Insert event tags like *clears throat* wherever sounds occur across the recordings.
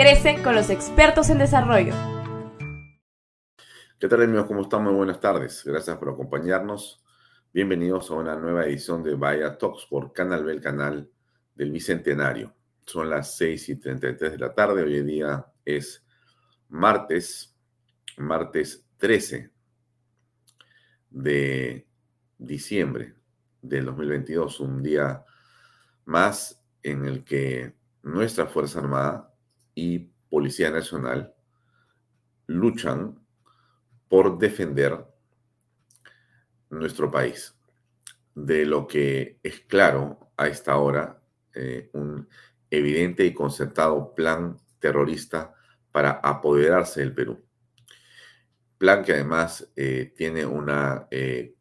Crece con los expertos en desarrollo. ¿Qué tal amigos? ¿Cómo están? Muy buenas tardes. Gracias por acompañarnos. Bienvenidos a una nueva edición de Vaya Talks por Canal B, el canal del Bicentenario. Son las 6 y 33 de la tarde. Hoy día es martes, martes 13 de diciembre del 2022. Un día más en el que nuestra Fuerza Armada y Policía Nacional luchan por defender nuestro país. De lo que es claro a esta hora, eh, un evidente y concertado plan terrorista para apoderarse del Perú. Plan que además eh, tiene una eh,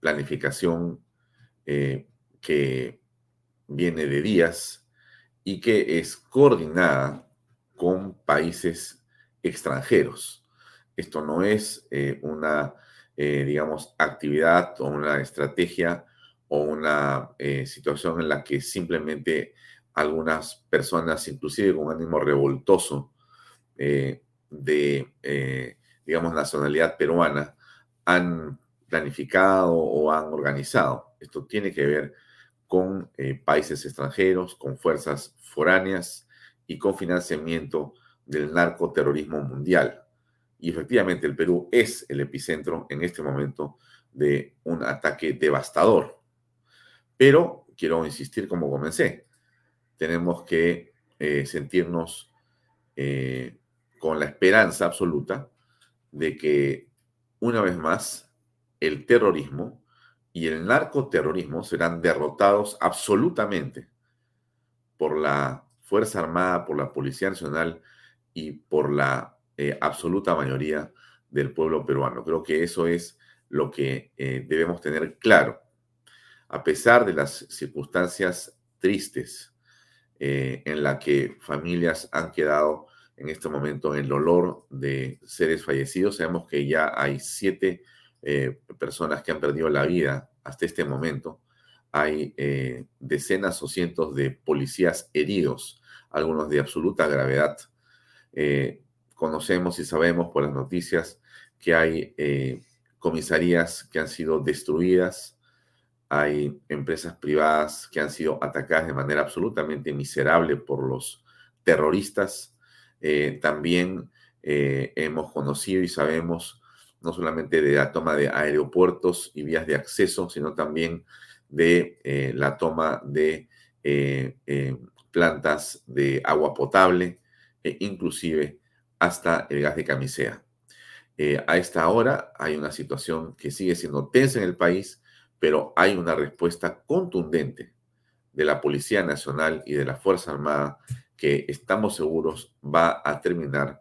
planificación que viene de días y que es coordinada con países extranjeros. Esto no es eh, una, eh, digamos, actividad o una estrategia o una eh, situación en la que simplemente algunas personas, inclusive con ánimo revoltoso de, digamos, nacionalidad peruana, han planificado o han organizado. Esto tiene que ver con países extranjeros, con fuerzas foráneas, y con financiamiento del narcoterrorismo mundial. Y efectivamente el Perú es el epicentro en este momento de un ataque devastador. Pero quiero insistir como comencé, tenemos que eh, sentirnos eh, con la esperanza absoluta de que una vez más el terrorismo y el narcoterrorismo serán derrotados absolutamente por la Fuerza Armada, por la Policía Nacional y por la eh, absoluta mayoría del pueblo peruano. Creo que eso es lo que eh, debemos tener claro. A pesar de las circunstancias tristes eh, en las que familias han quedado en este momento en el dolor de seres fallecidos, sabemos que ya hay siete personas que han perdido la vida hasta este momento hay eh, decenas o cientos de policías heridos, algunos de absoluta gravedad. Eh, conocemos y sabemos por las noticias que hay eh, comisarías que han sido destruidas, hay empresas privadas que han sido atacadas de manera absolutamente miserable por los terroristas. también hemos conocido y sabemos no solamente de la toma de aeropuertos y vías de acceso, sino también de eh, la toma de eh, eh, plantas de agua potable e inclusive hasta el gas de camisea. A esta hora hay una situación que sigue siendo tensa en el país, pero hay una respuesta contundente de la Policía Nacional y de la Fuerza Armada que estamos seguros va a terminar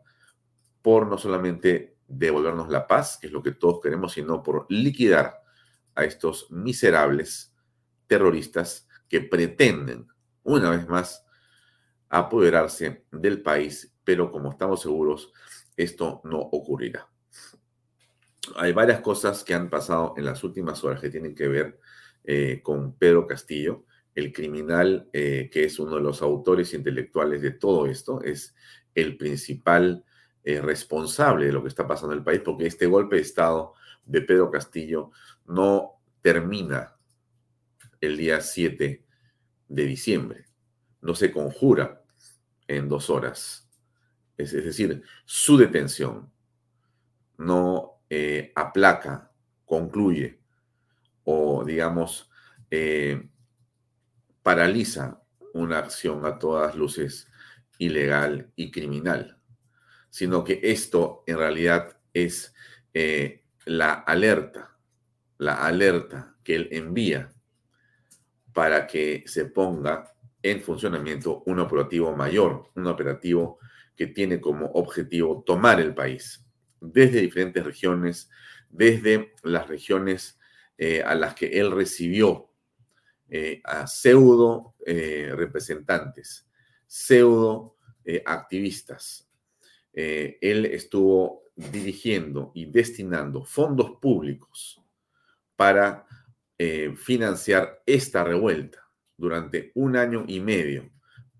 por no solamente devolvernos la paz, que es lo que todos queremos, sino por liquidar a estos miserables terroristas que pretenden, una vez más, apoderarse del país, pero como estamos seguros, esto no ocurrirá. Hay varias cosas que han pasado en las últimas horas que tienen que ver eh, con Pedro Castillo, el criminal eh, que es uno de los autores intelectuales de todo esto, es el principal eh, responsable de lo que está pasando en el país, porque este golpe de Estado de Pedro Castillo no termina el día 7 de diciembre, no se conjura en dos horas. Es, decir, su detención no eh, aplaca, concluye o, digamos, eh, paraliza una acción a todas luces ilegal y criminal sino que esto en realidad es eh, la alerta, la alerta que él envía para que se ponga en funcionamiento un operativo mayor, un operativo que tiene como objetivo tomar el país desde diferentes regiones, desde las regiones eh, a las que él recibió eh, a pseudo representantes, pseudo activistas, eh, él estuvo dirigiendo y destinando fondos públicos para eh, financiar esta revuelta durante un año y medio.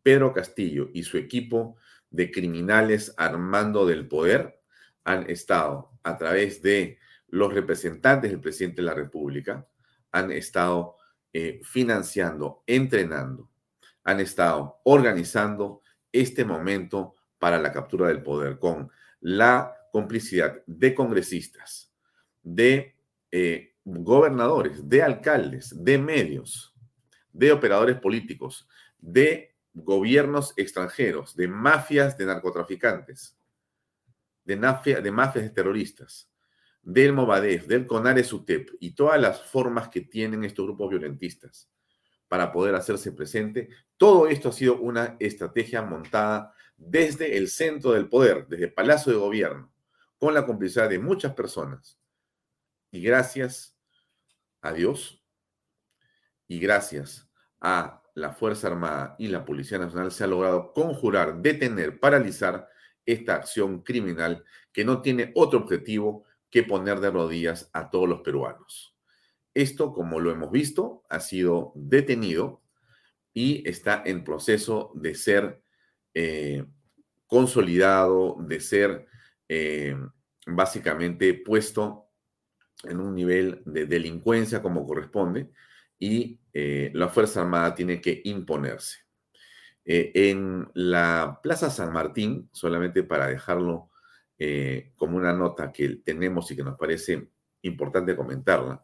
Pedro Castillo y su equipo de criminales armando del poder han estado a través de los representantes del presidente de la República, han estado eh, financiando, entrenando, han estado organizando este momento para la captura del poder, con la complicidad de congresistas, de eh, gobernadores, de alcaldes, de medios, de operadores políticos, de gobiernos extranjeros, de mafias de narcotraficantes, de, de mafias de terroristas, del Movadef, del CONARES UTEP y todas las formas que tienen estos grupos violentistas para poder hacerse presente. Todo esto ha sido una estrategia montada desde el centro del poder, desde el Palacio de Gobierno, con la complicidad de muchas personas. Y gracias a Dios y gracias a la Fuerza Armada y la Policía Nacional se ha logrado conjurar, detener, paralizar esta acción criminal que no tiene otro objetivo que poner de rodillas a todos los peruanos. Esto, como lo hemos visto, ha sido detenido y está en proceso de ser eh, consolidado, de ser eh, básicamente puesto en un nivel de delincuencia como corresponde y eh, la Fuerza Armada tiene que imponerse. en la Plaza San Martín, solamente para dejarlo como una nota que tenemos y que nos parece importante comentarla,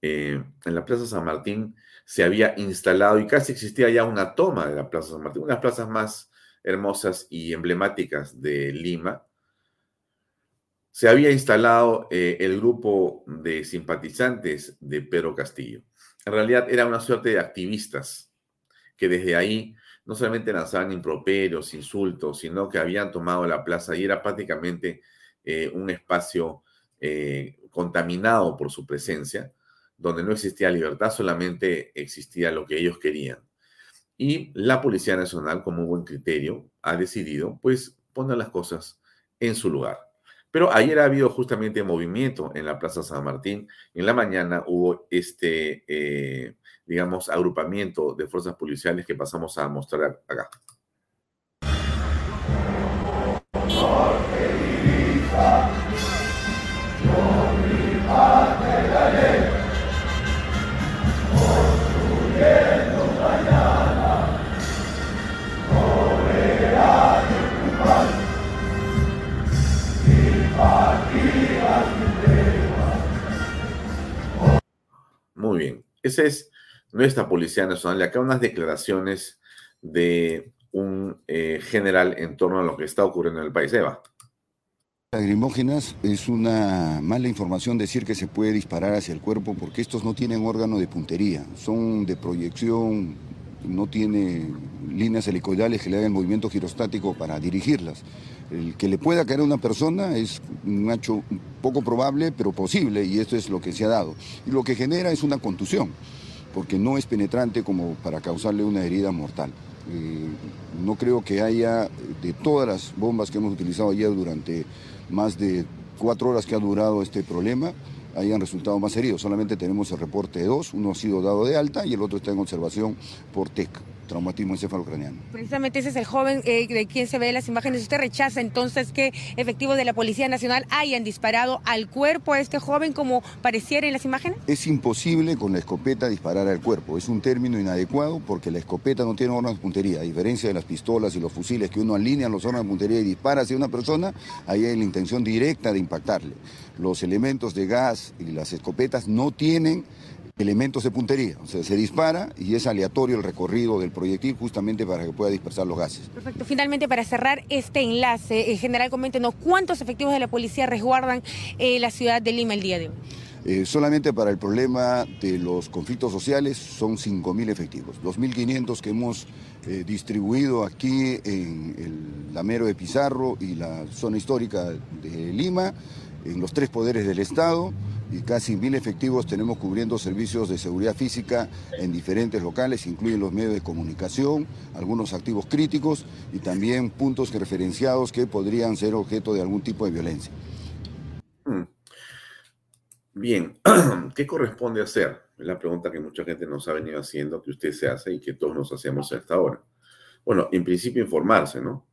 en la Plaza San Martín se había instalado y casi existía ya una toma de la Plaza San Martín, unas plazas más hermosas y emblemáticas de Lima, se había instalado eh, el grupo de simpatizantes de Pedro Castillo. En realidad era una suerte de activistas que desde ahí no solamente lanzaban improperios, insultos, sino que habían tomado la plaza y era prácticamente eh, un espacio eh, contaminado por su presencia, donde no existía libertad, solamente existía lo que ellos querían. Y la Policía Nacional, como buen criterio, ha decidido, pues, poner las cosas en su lugar. Pero ayer ha habido justamente movimiento en la Plaza San Martín. En la mañana hubo este, eh, digamos, agrupamiento de fuerzas policiales que pasamos a mostrar acá. Esa es nuestra Policía Nacional. Y acá unas declaraciones de un eh, general en torno a lo que está ocurriendo en el país. Eva. Lagrimógenas es una mala información decir que se puede disparar hacia el cuerpo porque estos no tienen órgano de puntería, son de proyección, no tiene líneas helicoidales que le hagan movimiento girostático para dirigirlas. El que le pueda caer a una persona es un hecho poco probable, pero posible, y esto es lo que se ha dado. Y lo que genera es una contusión, porque no es penetrante como para causarle una herida mortal. Eh, no creo que haya, de todas las bombas que hemos utilizado ayer durante más de cuatro horas que ha durado este problema, hayan resultado más heridos. Solamente tenemos el reporte de dos, uno ha sido dado de alta y el otro está en observación por TEC traumatismo encefalocraniano. Precisamente ese es el joven eh, de quien se ve las imágenes. ¿Usted rechaza entonces que efectivos de la Policía Nacional hayan disparado al cuerpo a este joven como pareciera en las imágenes? Es imposible con la escopeta disparar al cuerpo. Es un término inadecuado porque la escopeta no tiene órganos de puntería. A diferencia de las pistolas y los fusiles que uno alinea los órganos de puntería y dispara hacia una persona, ahí hay la intención directa de impactarle. Los elementos de gas y las escopetas no tienen elementos de puntería. O sea, se dispara y es aleatorio el recorrido del proyectil justamente para que pueda dispersar los gases. Perfecto. Finalmente, para cerrar este enlace, en general, coméntenos cuántos efectivos de la policía resguardan eh, la ciudad de Lima el día de hoy. Eh, solamente para el problema de los conflictos sociales son 5.000 efectivos. 2.500 que hemos eh, distribuido aquí en el Lamero de Pizarro y la zona histórica de Lima, en los tres poderes del Estado y casi mil efectivos tenemos cubriendo servicios de seguridad física en diferentes locales, incluyen los medios de comunicación, algunos activos críticos y también puntos referenciados que podrían ser objeto de algún tipo de violencia. Hmm. Bien, *clears throat* ¿qué corresponde hacer? Es la pregunta que mucha gente nos ha venido haciendo, que usted se hace y que todos nos hacemos hasta ahora. Bueno, en principio informarse, ¿no?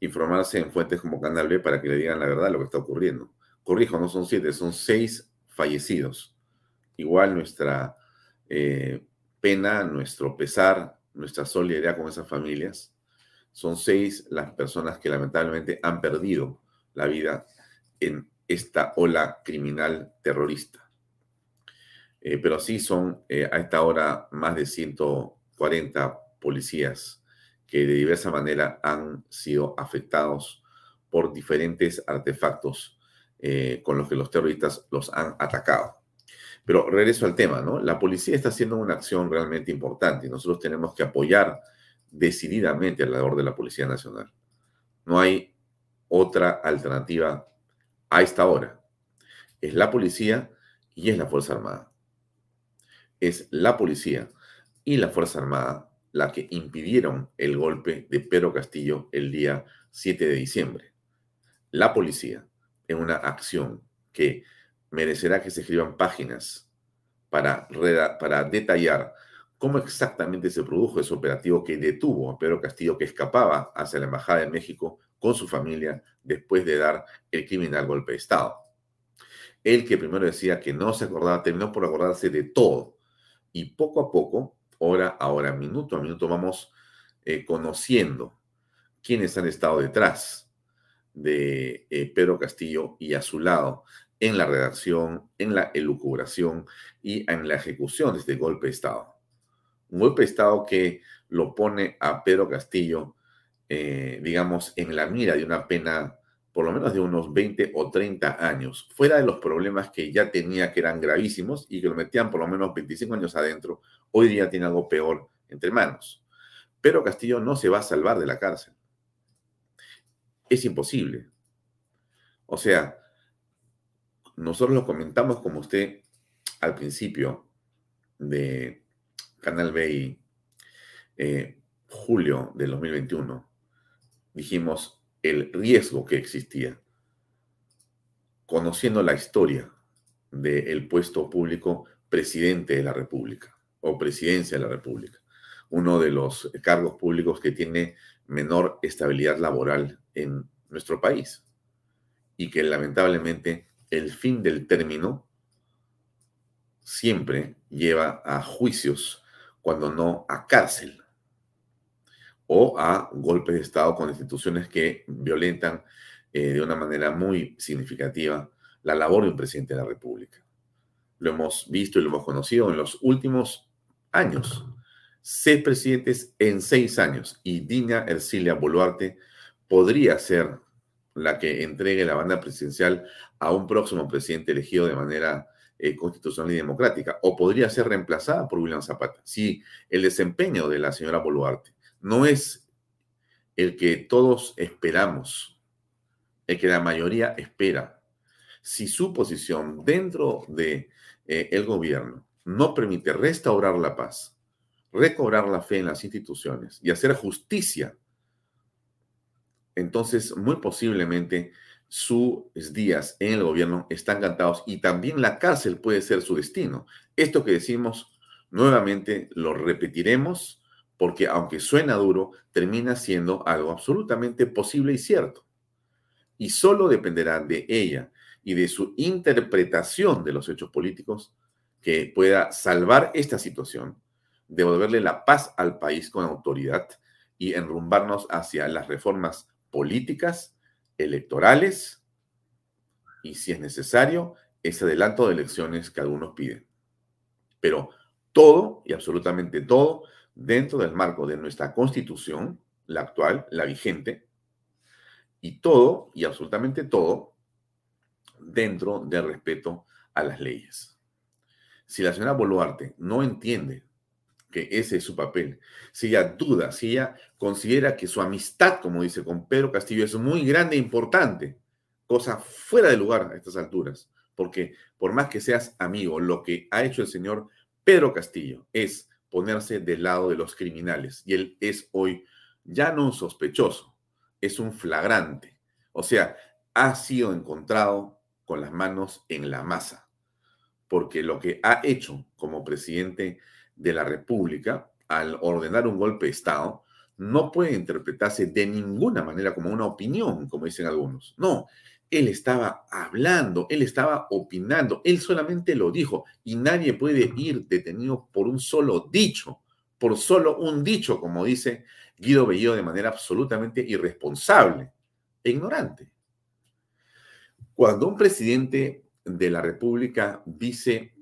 Informarse en fuentes como Canal B para que le digan la verdad lo que está ocurriendo corrijo, no son siete, son seis fallecidos. Igual nuestra eh, pena, nuestro pesar, nuestra solidaridad con esas familias. Son seis las personas que lamentablemente han perdido la vida en esta ola criminal terrorista. Eh, pero sí son eh, a esta hora más de 140 policías que de diversa manera han sido afectados por diferentes artefactos eh, con los que los terroristas los han atacado. Pero regreso al tema, ¿no? La policía está haciendo una acción realmente importante y nosotros tenemos que apoyar decididamente la labor de la Policía Nacional. No hay otra alternativa a esta hora. Es la policía y es la Fuerza Armada. Es la policía y la Fuerza Armada la que impidieron el golpe de Pedro Castillo el día 7 de diciembre. La policía en una acción que merecerá que se escriban páginas para, para detallar cómo exactamente se produjo ese operativo que detuvo a Pedro Castillo, que escapaba hacia la Embajada de México con su familia después de dar el criminal golpe de Estado. Él que primero decía que no se acordaba, terminó por acordarse de todo. Y poco a poco, hora a hora, minuto a minuto, vamos eh, conociendo quiénes han estado detrás de eh, Pedro Castillo y a su lado en la redacción, en la elucubración y en la ejecución de este golpe de Estado. Un golpe de Estado que lo pone a Pedro Castillo, eh, digamos, en la mira de una pena por lo menos de unos 20 o 30 años, fuera de los problemas que ya tenía que eran gravísimos y que lo metían por lo menos 25 años adentro, hoy día tiene algo peor entre manos. Pero Castillo no se va a salvar de la cárcel es imposible. O sea, nosotros lo comentamos como usted al principio de Canal B eh, julio del 2021. Dijimos el riesgo que existía. Conociendo la historia del puesto público presidente de la República o presidencia de la República, uno de los cargos públicos que tiene menor estabilidad laboral en nuestro país y que lamentablemente el fin del término siempre lleva a juicios, cuando no a cárcel o a golpes de Estado con instituciones que violentan eh, de una manera muy significativa la labor de un presidente de la República. Lo hemos visto y lo hemos conocido en los últimos años seis presidentes en seis años y Dina Ercilia Boluarte podría ser la que entregue la banda presidencial a un próximo presidente elegido de manera eh, constitucional y democrática, o podría ser reemplazada por William Zapata. Si el desempeño de la señora Boluarte no es el que todos esperamos, el que la mayoría espera, si su posición dentro de eh, el gobierno no permite restaurar la paz, recobrar la fe en las instituciones y hacer justicia, entonces muy posiblemente sus días en el gobierno están cantados y también la cárcel puede ser su destino. Esto que decimos nuevamente lo repetiremos porque aunque suena duro, termina siendo algo absolutamente posible y cierto. Y solo dependerá de ella y de su interpretación de los hechos políticos que pueda salvar esta situación devolverle la paz al país con autoridad y enrumbarnos hacia las reformas políticas, electorales y, si es necesario, ese adelanto de elecciones que algunos piden. Pero todo y absolutamente todo dentro del marco de nuestra constitución, la actual, la vigente, y todo y absolutamente todo dentro del respeto a las leyes. Si la señora Boluarte no entiende que ese es su papel. Si ella duda, si ella considera que su amistad, como dice, con Pedro Castillo es muy grande e importante, cosa fuera de lugar a estas alturas, porque por más que seas amigo, lo que ha hecho el señor Pedro Castillo es ponerse del lado de los criminales y él es hoy ya no un sospechoso, es un flagrante. O sea, ha sido encontrado con las manos en la masa, porque lo que ha hecho como presidente de la República, al ordenar un golpe de Estado, no puede interpretarse de ninguna manera como una opinión, como dicen algunos. No, él estaba hablando, él estaba opinando, él solamente lo dijo y nadie puede ir detenido por un solo dicho, por solo un dicho, como dice Guido Bellido de manera absolutamente irresponsable e ignorante. Cuando un presidente de la República dice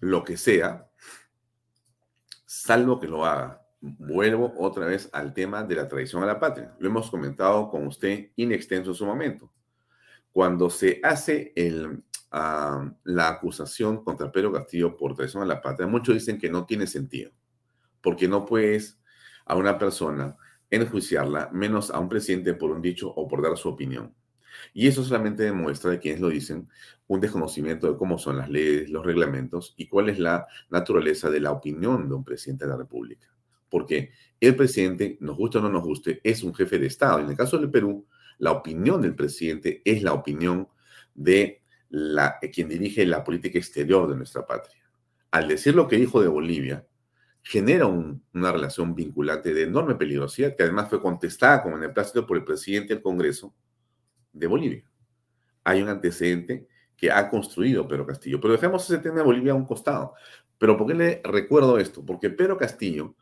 lo que sea, salvo que lo haga. Vuelvo otra vez al tema de la traición a la patria. Lo hemos comentado con usted in extenso en su momento. Cuando se hace el, ah, la acusación contra Pedro Castillo por traición a la patria, muchos dicen que no tiene sentido, porque no puedes a una persona enjuiciarla, menos a un presidente por un dicho o por dar su opinión. Y eso solamente demuestra de quienes lo dicen un desconocimiento de cómo son las leyes, los reglamentos y cuál es la naturaleza de la opinión de un presidente de la República. Porque el presidente, nos guste o no nos guste, es un jefe de Estado. En el caso del Perú, la opinión del presidente es la opinión de la, quien dirige la política exterior de nuestra patria. Al decir lo que dijo de Bolivia, genera una relación vinculante de enorme peligrosidad, que además fue contestada el plástico por el presidente del Congreso, de Bolivia. Hay un antecedente que ha construido Pedro Castillo. Pero dejemos ese tema de Bolivia a un costado. Pero ¿por qué le recuerdo esto? Porque Pedro Castillo,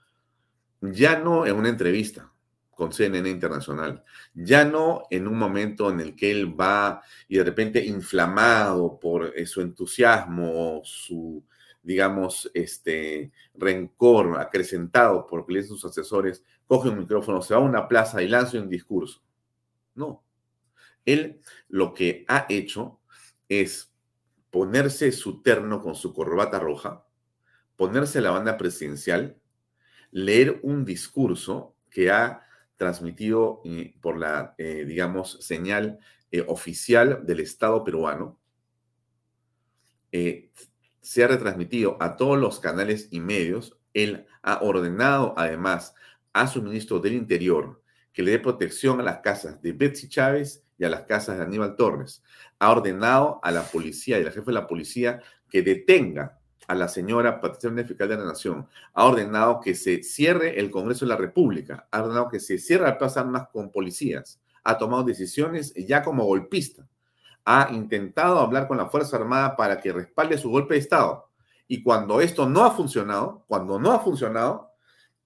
ya no en una entrevista con CNN Internacional, ya no en un momento en el que él va y de repente inflamado por eh, su entusiasmo, su, digamos, este rencor acrecentado por sus asesores, coge un micrófono, se va a una plaza y lanza un discurso. No, él lo que ha hecho es ponerse su terno con su corbata roja, ponerse la banda presidencial, leer un discurso que ha transmitido eh, por la, eh, digamos, señal eh, oficial del Estado peruano, se ha retransmitido a todos los canales y medios. Él ha ordenado además a su ministro del Interior que le dé protección a las casas de Betsy Chávez y a las casas de Aníbal Torres. Ha ordenado a la policía y al jefe de la policía que detenga a la señora Patricia Fiscal de la Nación. Ha ordenado que se cierre el Congreso de la República. Ha ordenado que se cierre el Plaza Armas con policías. Ha tomado decisiones ya como golpista. Ha intentado hablar con la Fuerza Armada para que respalde su golpe de Estado. Y cuando esto no ha funcionado, cuando no ha funcionado,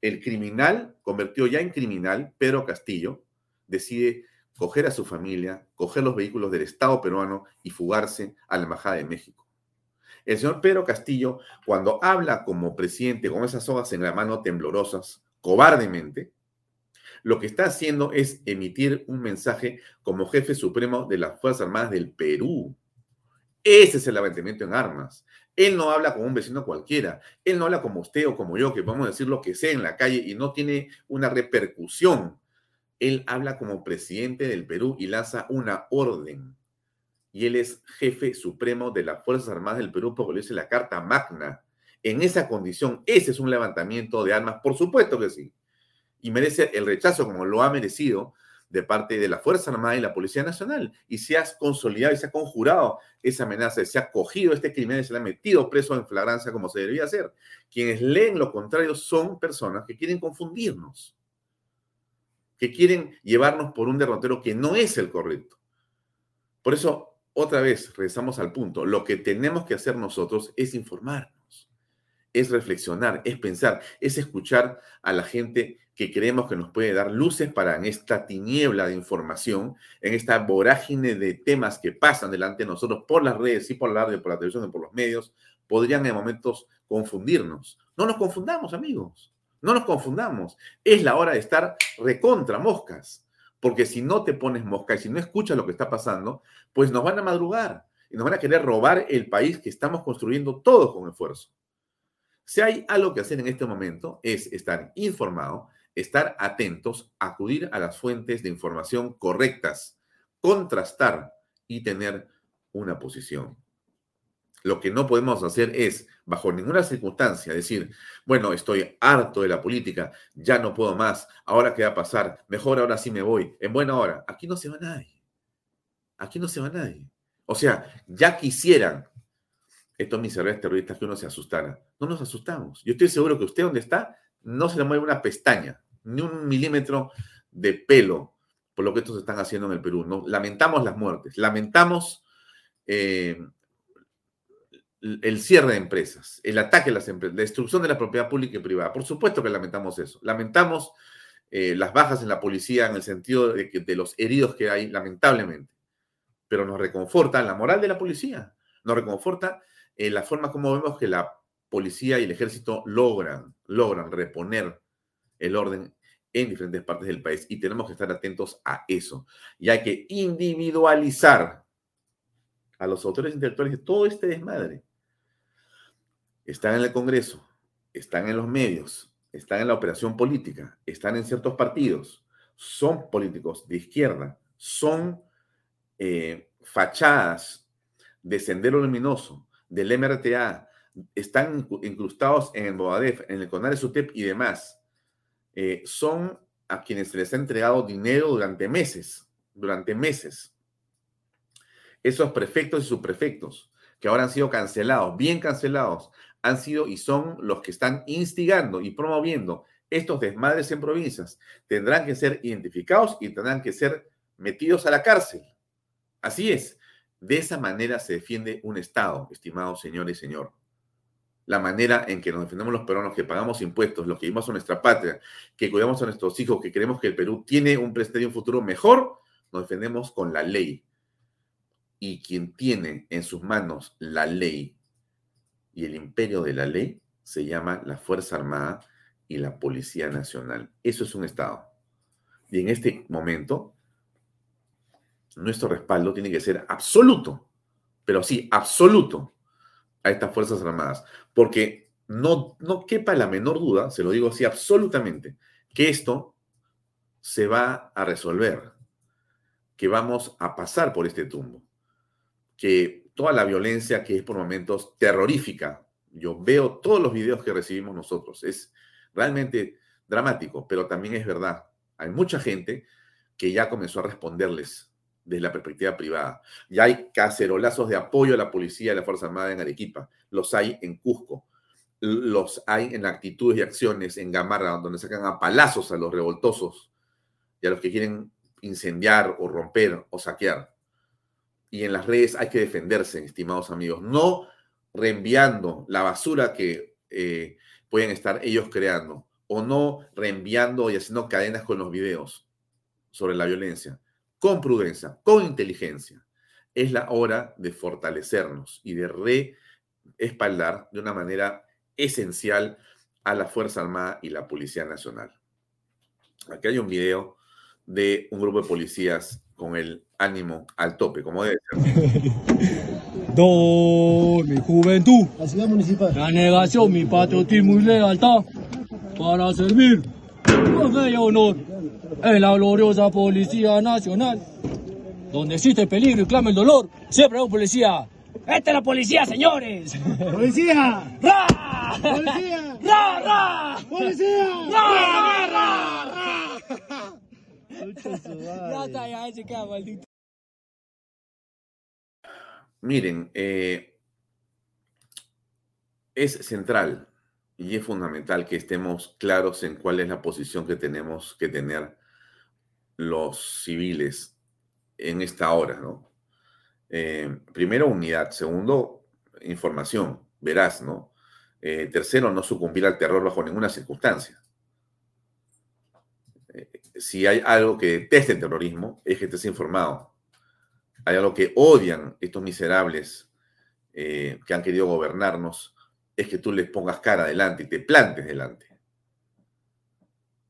el criminal, convertido ya en criminal, Pedro Castillo, decide coger a su familia, coger los vehículos del Estado peruano y fugarse a la Embajada de México. El señor Pedro Castillo, cuando habla como presidente con esas hojas en la mano temblorosas, cobardemente, lo que está haciendo es emitir un mensaje como jefe supremo de las Fuerzas Armadas del Perú. Ese es el levantamiento en armas. Él no habla como un vecino cualquiera. Él no habla como usted o como yo, que vamos a decir lo que sea en la calle y no tiene una repercusión. Él habla como presidente del Perú y lanza una orden. Y él es jefe supremo de las Fuerzas Armadas del Perú porque lo dice la Carta Magna. En esa condición, ese es un levantamiento de armas, por supuesto que sí. Y merece el rechazo como lo ha merecido de parte de la Fuerza Armada y la Policía Nacional. Y se ha consolidado y se ha conjurado esa amenaza, se ha cogido este criminal y se le ha metido preso en flagrancia como se debía hacer. Quienes leen lo contrario son personas que quieren confundirnos, que quieren llevarnos por un derrotero que no es el correcto. Por eso, otra vez, regresamos al punto. Lo que tenemos que hacer nosotros es informarnos, es reflexionar, es pensar, es escuchar a la gente que creemos que nos puede dar luces para en esta tiniebla de información, en esta vorágine de temas que pasan delante de nosotros por las redes y por la radio, por la televisión y por los medios, podrían en momentos confundirnos. No nos confundamos, amigos. No nos confundamos. Es la hora de estar recontra moscas. Porque si no te pones mosca y si no escuchas lo que está pasando, pues nos van a madrugar y nos van a querer robar el país que estamos construyendo todos con esfuerzo. Si hay algo que hacer en este momento es estar informado, estar atentos, acudir a las fuentes de información correctas, contrastar y tener una posición. Lo que no podemos hacer es, bajo ninguna circunstancia, decir, bueno, estoy harto de la política, ya no puedo más, ahora qué va a pasar, mejor ahora sí me voy, en buena hora. Aquí no se va nadie. Aquí no se va nadie. O sea, ya quisieran estos miserables terroristas que uno se asustara. No nos asustamos. Yo estoy seguro que usted donde está no se le mueve una pestaña, ni un milímetro de pelo por lo que estos están haciendo en el Perú. No, lamentamos las muertes, lamentamos eh, el cierre de empresas, el ataque a las empresas, la destrucción de la propiedad pública y privada. Por supuesto que lamentamos eso. Lamentamos eh, las bajas en la policía en el sentido de, que, de los heridos que hay, lamentablemente. Pero nos reconforta la moral de la policía, nos reconforta eh, la forma como vemos que la policía y el ejército logran, logran reponer el orden en diferentes partes del país y tenemos que estar atentos a eso. Y hay que individualizar a los autores intelectuales de todo este desmadre. Están en el Congreso, están en los medios, están en la operación política, están en ciertos partidos, son políticos de izquierda, son eh, fachadas de Sendero Luminoso, del MRTA, están incrustados en el Boadef, en el CONARE SUTEP y demás. Eh, son a quienes se les ha entregado dinero durante meses, durante meses. Esos prefectos y subprefectos, que ahora han sido cancelados, bien cancelados, han sido y son los que están instigando y promoviendo estos desmadres en provincias. Tendrán que ser identificados y tendrán que ser metidos a la cárcel. Así es. De esa manera se defiende un Estado, estimado señor y señor. La manera en que nos defendemos los peruanos, que pagamos impuestos, los que vivimos a nuestra patria, que cuidamos a nuestros hijos, que creemos que el Perú tiene un presente y un futuro mejor, nos defendemos con la ley. Y quien tiene en sus manos la ley y el imperio de la ley se llama la Fuerza Armada y la Policía Nacional. Eso es un Estado. Y en este momento nuestro respaldo tiene que ser absoluto, pero sí, absoluto a estas Fuerzas Armadas, porque no, no quepa la menor duda, se lo digo así absolutamente, que esto se va a resolver, que vamos a pasar por este tumbo, que toda la violencia que es por momentos terrorífica, yo veo todos los videos que recibimos nosotros, es realmente dramático, pero también es verdad, hay mucha gente que ya comenzó a responderles desde la perspectiva privada. Ya hay cacerolazos de apoyo a la policía y a la Fuerza Armada en Arequipa, los hay en Cusco, los hay en actitudes y acciones en Gamarra, donde sacan a palazos a los revoltosos y a los que quieren incendiar o romper o saquear. Y en las redes hay que defenderse, estimados amigos, no reenviando la basura que eh, pueden estar ellos creando o no reenviando y haciendo cadenas con los videos sobre la violencia con prudencia, con inteligencia. Es la hora de fortalecernos y de espaldar de una manera esencial a la Fuerza Armada y la Policía Nacional. Aquí hay un video de un grupo de policías con el ánimo al tope, como debe ser. *laughs* Do mi juventud, la ciudad municipal, la negación, mi patriotismo y lealtad para servir con ella honor en la gloriosa Policía Nacional. Donde existe peligro y clama el dolor, siempre hay un policía. ¡Esta es la policía, señores! ¡Policía! ¡Ra! ¡Policía! ¡Ra, ra! ¡Policía! ¡Ra, ra, ra! ra! Ya está, ya se queda maldito. Miren, eh, es central y es fundamental que estemos claros en cuál es la posición que tenemos que tener los civiles en esta hora, ¿no? Eh, primero, unidad. Segundo, información, verás, ¿no? Eh, tercero, no sucumbir al terror bajo ninguna circunstancia. Eh, si hay algo que deteste el terrorismo, es que estés informado. Hay algo que odian estos miserables que han querido gobernarnos, es que tú les pongas cara adelante y te plantes delante.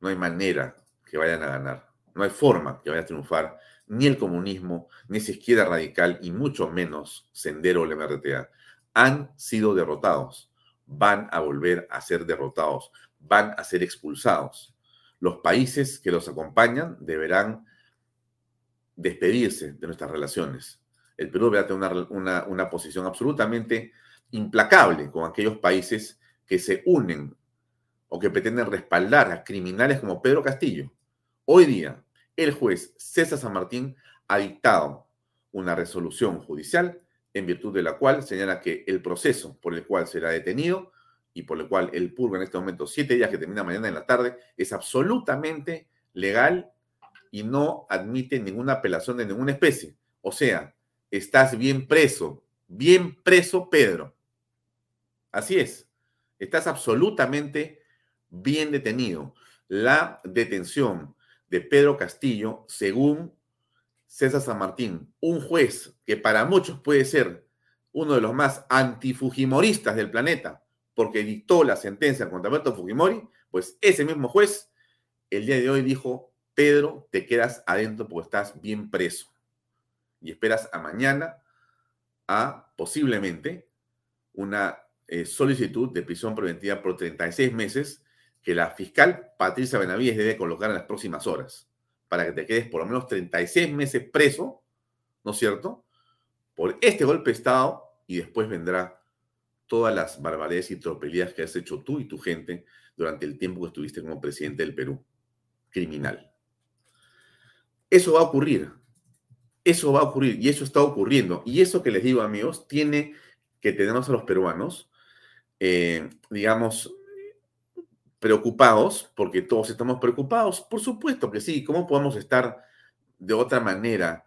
No hay manera que vayan a ganar. No hay forma que vaya a triunfar ni el comunismo, ni esa izquierda radical, y mucho menos Sendero o el MRTA. Han sido derrotados. Van a volver a ser derrotados. Van a ser expulsados. Los países que los acompañan deberán despedirse de nuestras relaciones. El Perú deberá tener una, una posición absolutamente implacable con aquellos países que se unen o que pretenden respaldar a criminales como Pedro Castillo. Hoy día, el juez César San Martín ha dictado una resolución judicial en virtud de la cual señala que el proceso por el cual será detenido y por el cual él purga en este momento siete días que termina mañana en la tarde es absolutamente legal y no admite ninguna apelación de ninguna especie. O sea, estás bien preso, bien preso, Pedro. Así es, estás absolutamente bien detenido. La detención de Pedro Castillo, según César San Martín, un juez que para muchos puede ser uno de los más antifujimoristas del planeta, porque dictó la sentencia contra Alberto Fujimori, pues ese mismo juez el día de hoy dijo, Pedro, te quedas adentro porque estás bien preso y esperas a mañana a posiblemente una eh, solicitud de prisión preventiva por 36 meses que la fiscal Patricia Benavides debe colocar en las próximas horas para que te quedes por lo menos 36 meses preso, ¿no es cierto? Por este golpe de Estado y después vendrá todas las barbaridades y tropelías que has hecho tú y tu gente durante el tiempo que estuviste como presidente del Perú. Criminal. Eso va a ocurrir. Eso va a ocurrir y eso está ocurriendo. Y eso que les digo, amigos, tiene que tenernos a los peruanos, eh, digamos, preocupados, porque todos estamos preocupados, por supuesto que sí, ¿cómo podemos estar de otra manera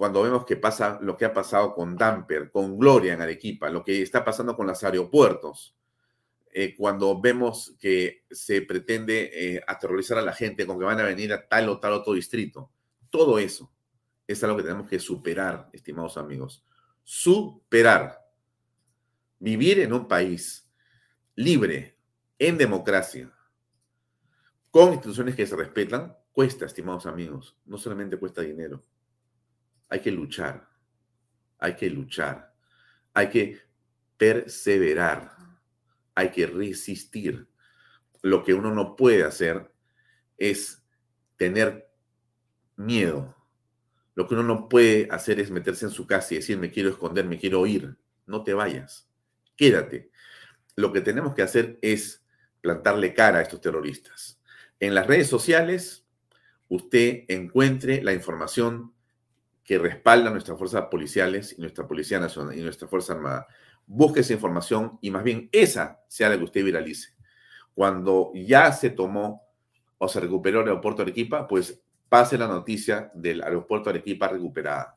cuando vemos que pasa lo que ha pasado con Damper, con Gloria en Arequipa, lo que está pasando con los aeropuertos, eh, cuando vemos que se pretende eh, aterrorizar a la gente con que van a venir a tal o tal otro distrito? Todo eso es algo que tenemos que superar, estimados amigos. Superar. Vivir en un país libre, en democracia, con instituciones que se respetan, cuesta, estimados amigos. No solamente cuesta dinero. Hay que luchar. Hay que luchar. Hay que perseverar. Hay que resistir. Lo que uno no puede hacer es tener miedo. Lo que uno no puede hacer es meterse en su casa y decir, me quiero esconder, me quiero ir. No te vayas. Quédate. Lo que tenemos que hacer es plantarle cara a estos terroristas. En las redes sociales, usted encuentre la información que respalda nuestras fuerzas policiales y nuestra Policía Nacional y nuestra Fuerza Armada. Busque esa información y más bien esa sea la que usted viralice. Cuando ya se tomó o se recuperó el aeropuerto de Arequipa, pues pase la noticia del aeropuerto de Arequipa recuperada.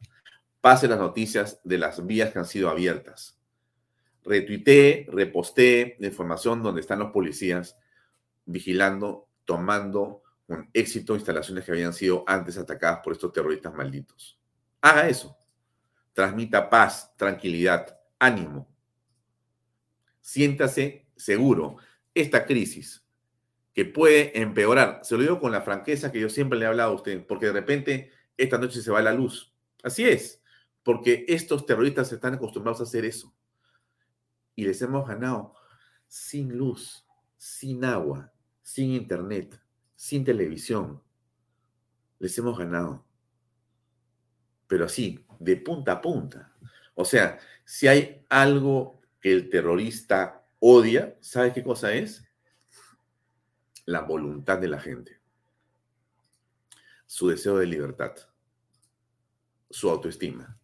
Pase las noticias de las vías que han sido abiertas retuiteé, reposté la información donde están los policías vigilando, tomando con éxito instalaciones que habían sido antes atacadas por estos terroristas malditos. Haga eso. Transmita paz, tranquilidad, ánimo. siéntase seguro. Esta crisis que puede empeorar, se lo digo con la franqueza que yo siempre le he hablado a usted, porque de repente esta noche se va la luz. Así es, porque estos terroristas están acostumbrados a hacer eso. Y les hemos ganado sin luz, sin agua, sin internet, sin televisión. Les hemos ganado. Pero así, de punta a punta. O sea, si hay algo que el terrorista odia, ¿sabe qué cosa es? La voluntad de la gente. Su deseo de libertad. Su autoestima.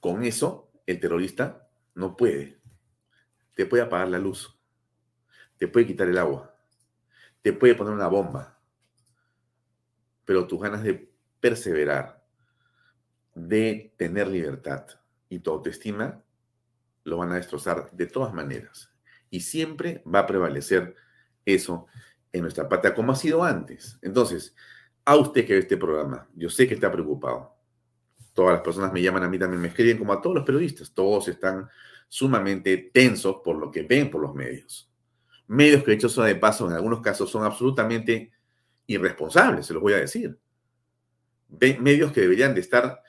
Con eso, el terrorista no puede. Te puede apagar la luz. Te puede quitar el agua. Te puede poner una bomba. Pero tus ganas de perseverar, de tener libertad y tu autoestima lo van a destrozar de todas maneras. Y siempre va a prevalecer eso en nuestra patria, como ha sido antes. Entonces, a usted que ve este programa, yo sé que está preocupado todas las personas me llaman a mí también, me escriben como a todos los periodistas, todos están sumamente tensos por lo que ven por los medios. Medios que, hecho, son de paso, en algunos casos son absolutamente irresponsables, se los voy a decir. Medios que deberían de estar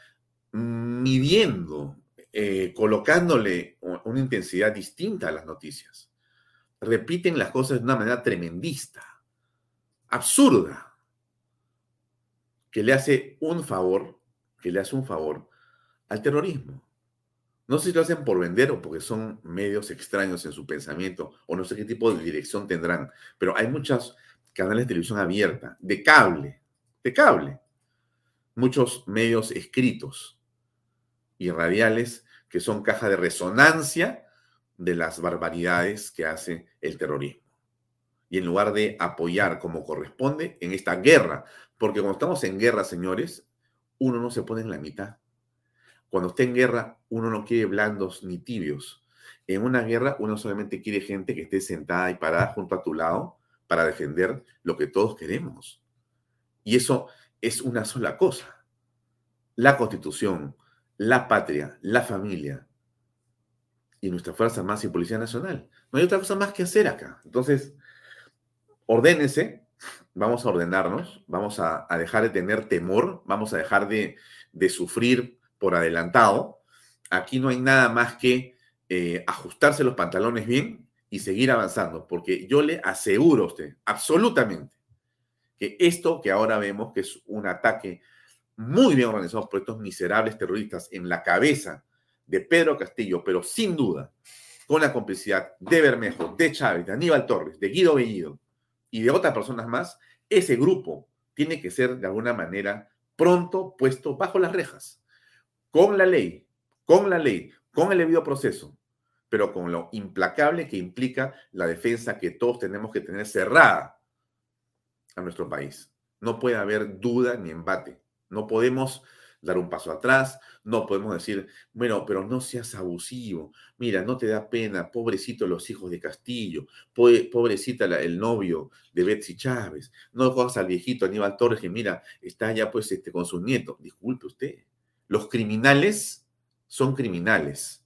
midiendo, eh, colocándole una intensidad distinta a las noticias. Repiten las cosas de una manera tremendista, absurda, que le hace un favor que le hace un favor al terrorismo. No sé si lo hacen por vender o porque son medios extraños en su pensamiento o no sé qué tipo de dirección tendrán, pero hay muchos canales de televisión abierta, de cable, de cable, muchos medios escritos y radiales que son caja de resonancia de las barbaridades que hace el terrorismo. Y en lugar de apoyar como corresponde en esta guerra, porque cuando estamos en guerra, señores, uno no se pone en la mitad. Cuando está en guerra, uno no quiere blandos ni tibios. En una guerra, uno solamente quiere gente que esté sentada y parada junto a tu lado para defender lo que todos queremos. Y eso es una sola cosa. La constitución, la patria, la familia y nuestra Fuerza Armada y Policía Nacional. No hay otra cosa más que hacer acá. Entonces, ordénese, vamos a ordenarnos, vamos a, dejar de tener temor, vamos a dejar de, sufrir por adelantado. Aquí no hay nada más que eh, ajustarse los pantalones bien y seguir avanzando, porque yo le aseguro a usted, absolutamente, que esto que ahora vemos, que es un ataque muy bien organizado por estos miserables terroristas en la cabeza de Pedro Castillo, pero sin duda, con la complicidad de Bermejo, de Chávez, de Aníbal Torres, de Guido Bellido y de otras personas más, ese grupo tiene que ser de alguna manera pronto puesto bajo las rejas, con la ley, con la ley, con el debido proceso, pero con lo implacable que implica la defensa que todos tenemos que tener cerrada a nuestro país. No puede haber duda ni embate. No podemos dar un paso atrás, no podemos decir, bueno, pero no seas abusivo, mira, no te da pena, pobrecito los hijos de Castillo, pobrecita el novio de Betsy Chávez, no cojas al viejito Aníbal Torres que mira, está ya pues este, con su nieto. Disculpe usted, los criminales son criminales.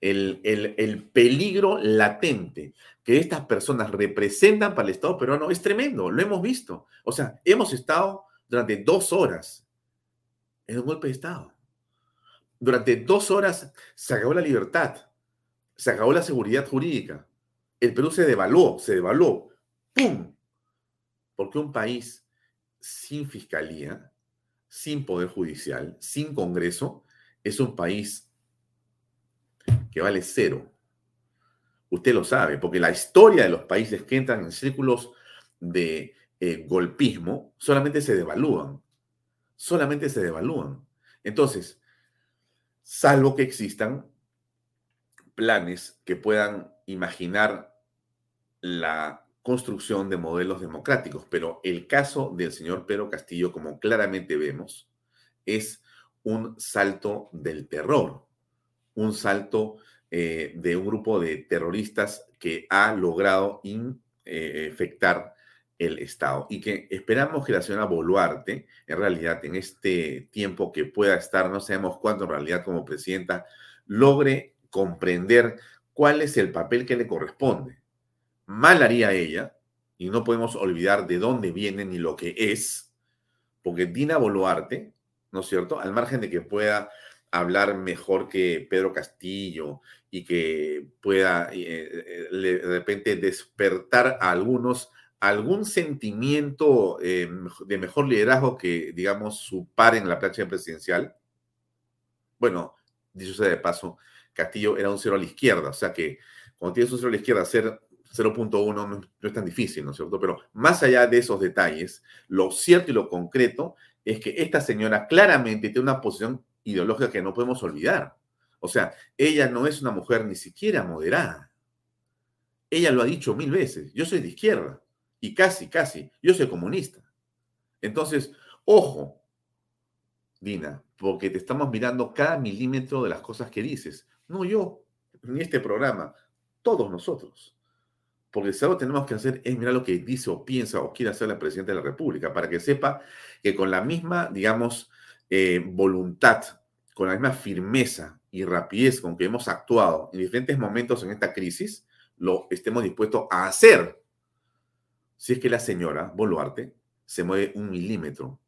El, el, el, peligro latente que estas personas representan para el Estado peruano es tremendo, lo hemos visto. O sea, hemos estado durante dos horas es un golpe de Estado. Durante dos horas se acabó la libertad, se acabó la seguridad jurídica. El Perú se devaluó, se devaluó. ¡Pum! Porque un país sin fiscalía, sin poder judicial, sin Congreso, es un país que vale cero. Usted lo sabe, porque la historia de los países que entran en círculos de eh, golpismo solamente se devalúan solamente se devalúan. Entonces, salvo que existan planes que puedan imaginar la construcción de modelos democráticos, pero el caso del señor Pedro Castillo, como claramente vemos, es un salto del terror, un salto eh, de un grupo de terroristas que ha logrado infectar el Estado y que esperamos que la señora Boluarte, en realidad, en este tiempo que pueda estar, no sabemos cuánto en realidad como presidenta, logre comprender cuál es el papel que le corresponde. Mal haría ella, y no podemos olvidar de dónde viene ni lo que es, porque Dina Boluarte, ¿no es cierto? Al margen de que pueda hablar mejor que Pedro Castillo y que pueda eh, eh, de repente despertar a algunos algún sentimiento eh, de mejor liderazgo que, digamos, su par en la plancha presidencial. Bueno, dicho sea de paso, Castillo era un cero a la izquierda, o sea que cuando tienes un cero a la izquierda, hacer 0.1 no, no, es tan difícil, ¿no es cierto? Pero más allá de esos detalles, lo cierto y lo concreto es que esta señora claramente tiene una posición ideológica que no podemos olvidar. O sea, ella no es una mujer ni siquiera moderada. Ella lo ha dicho mil veces, yo soy de izquierda y casi, casi, yo soy comunista. Entonces, ojo, Dina, porque te estamos mirando cada milímetro de las cosas que dices. No yo, ni este programa, todos nosotros. Porque si algo tenemos que hacer es mirar lo que dice o piensa o quiere hacer la Presidenta de la República, para que sepa que con la misma, digamos, eh, voluntad, con la misma firmeza y rapidez con que hemos actuado en diferentes momentos en esta crisis, lo estemos dispuestos a hacer. Si es que la señora Boluarte se mueve un milímetro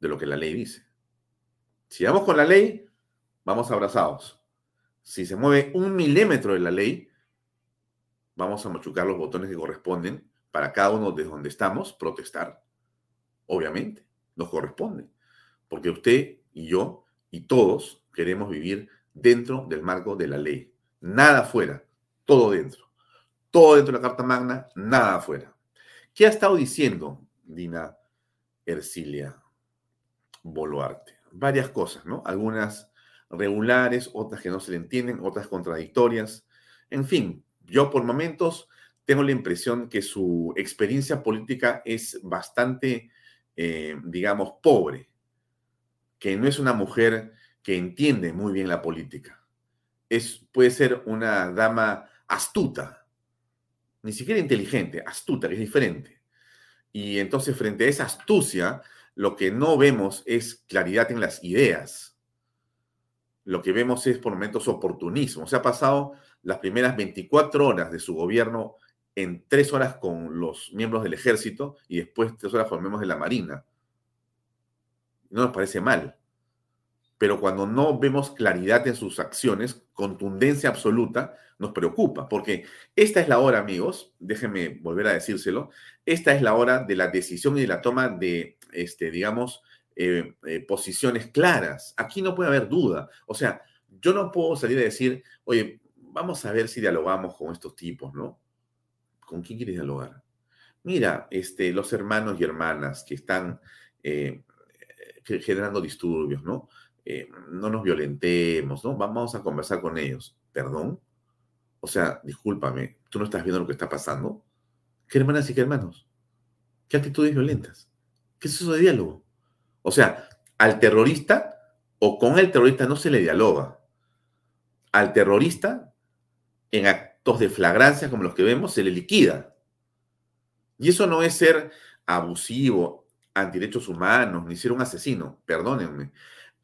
de lo que la ley dice. Si vamos con la ley, vamos abrazados. Si se mueve un milímetro de la ley, vamos a machucar los botones que corresponden para cada uno de donde estamos protestar. Obviamente, nos corresponde. Porque usted y yo y todos queremos vivir dentro del marco de la ley. Nada afuera, todo dentro. Todo dentro de la Carta Magna, nada afuera. ¿Qué ha estado diciendo Dina Ercilia Boluarte? Varias cosas, ¿no? Algunas regulares, otras que no se le entienden, otras contradictorias. En fin, yo por momentos tengo la impresión que su experiencia política es bastante, eh, digamos, pobre, que no es una mujer que entiende muy bien la política. Es, puede ser una dama astuta, ni siquiera inteligente, astuta, que es diferente. Y entonces frente a esa astucia, lo que no vemos es claridad en las ideas lo que vemos es por momentos oportunismo. Se ha pasado las primeras 24 horas de su gobierno en tres horas con los miembros del ejército y después tres horas con miembros de la Marina. No nos parece mal. Pero cuando no vemos claridad en sus acciones, contundencia absoluta, nos preocupa, porque esta es la hora, amigos, déjenme volver a decírselo, esta es la hora de la decisión y de la toma de, este, digamos, eh, eh, posiciones claras. Aquí no puede haber duda. O sea, yo no puedo salir a decir, oye, vamos a ver si dialogamos con estos tipos, ¿no? ¿Con quién quieres dialogar? Mira, este, los hermanos y hermanas que están eh, generando disturbios, ¿no? No nos violentemos, ¿no? Vamos a conversar con ellos. ¿Perdón? O sea, discúlpame, ¿tú no estás viendo lo que está pasando? ¿Qué hermanas y qué hermanos? ¿Qué actitudes violentas? ¿Qué es eso de diálogo? O sea, al terrorista o con el terrorista no se le dialoga. Al terrorista, en actos de flagrancia como los que vemos, se le liquida. Y eso no es ser abusivo, derechos humanos, ni ser un asesino. Perdónenme.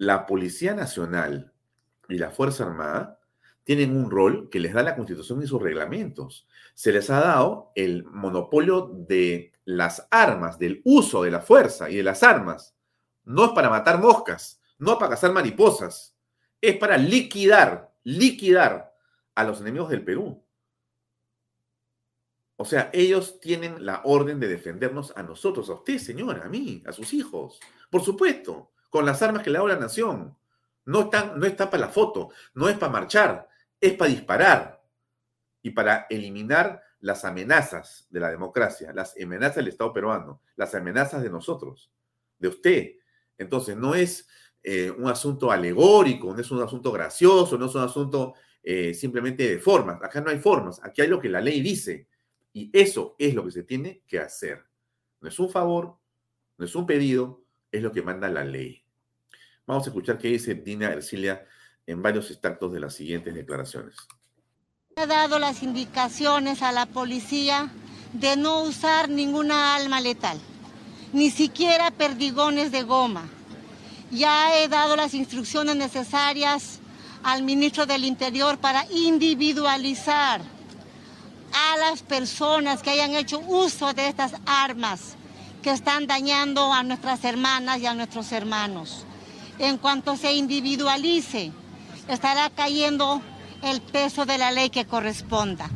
La Policía Nacional y la Fuerza Armada tienen un rol que les da la Constitución y sus reglamentos. Se les ha dado el monopolio de las armas, del uso de la fuerza y de las armas no es para matar moscas, no para cazar mariposas, es para liquidar, liquidar a los enemigos del Perú. O sea, ellos tienen la orden de defendernos a nosotros, a usted, señora, a mí, a sus hijos. Por supuesto, con las armas que le da la nación. No, están, no está para la foto, no es para marchar, es para disparar y para eliminar las amenazas de la democracia, las amenazas del Estado peruano, las amenazas de nosotros, de usted, entonces, no es eh, un asunto alegórico, no es un asunto gracioso, no es un asunto eh, simplemente de formas. Acá no hay formas, aquí hay lo que la ley dice. Y eso es lo que se tiene que hacer. No es un favor, no es un pedido, es lo que manda la ley. Vamos a escuchar qué dice Dina Ercilia en varios extractos de las siguientes declaraciones. He dado las indicaciones a la policía de no usar ninguna alma letal ni siquiera perdigones de goma. Ya he dado las instrucciones necesarias al ministro del Interior para individualizar a las personas que hayan hecho uso de estas armas que están dañando a nuestras hermanas y a nuestros hermanos. En cuanto se individualice, estará cayendo el peso de la ley que corresponda.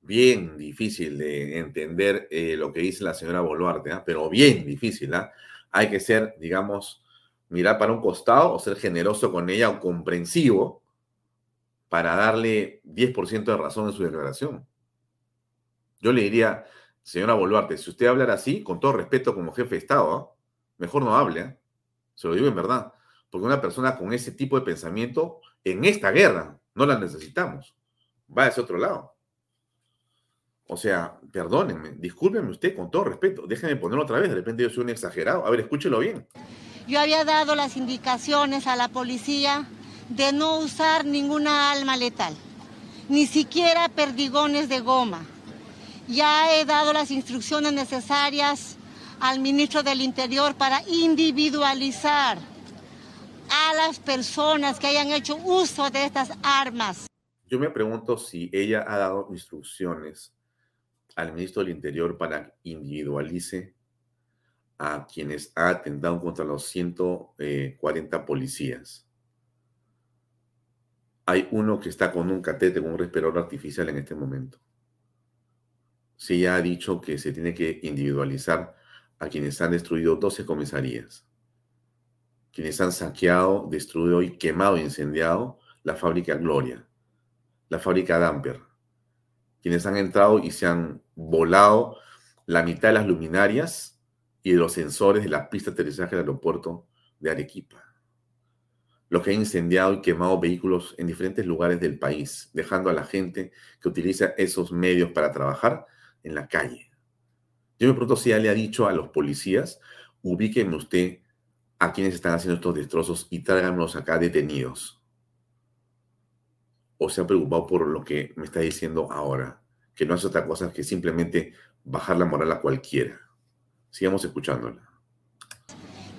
Bien difícil de entender eh, lo que dice la señora Boluarte, ¿ah? pero bien difícil. ¿ah? Hay que ser, digamos, mirar para un costado o ser generoso con ella o comprensivo para darle 10% de razón en su declaración. Yo le diría, señora Boluarte, si usted hablara así, con todo respeto como jefe de Estado, ¿ah? mejor no hable. Se lo digo en verdad. Porque una persona con ese tipo de pensamiento, en esta guerra, no la necesitamos. Va a ese otro lado. O sea, perdónenme, discúlpenme usted con todo respeto. Déjenme ponerlo otra vez, de repente yo soy un exagerado. A ver, escúchelo bien. Yo había dado las indicaciones a la policía de no usar ninguna alma letal, ni siquiera perdigones de goma. Ya he dado las instrucciones necesarias al ministro del Interior para individualizar a las personas que hayan hecho uso de estas armas. Yo me pregunto si ella ha dado instrucciones al ministro del Interior para individualice a quienes ha atentado contra los 140 policías. Hay uno que está con un catete, con un respirador artificial en este momento. Si ya ha dicho que se tiene que individualizar a quienes han destruido 12 comisarías, quienes han saqueado, destruido y quemado, incendiado la fábrica Gloria, la fábrica Damper, quienes han entrado y se han volado la mitad de las luminarias y de los sensores de la pista de aterrizaje del aeropuerto de Arequipa. Los que han incendiado y quemado vehículos en diferentes lugares del país, dejando a la gente que utiliza esos medios para trabajar en la calle. Yo me pregunto si ya le ha dicho a los policías, ubíquenme usted a quienes están haciendo estos destrozos y tráiganlos acá detenidos. O se ha preocupado por lo que me está diciendo ahora, que no es otra cosa que simplemente bajar la moral a cualquiera. Sigamos escuchándola.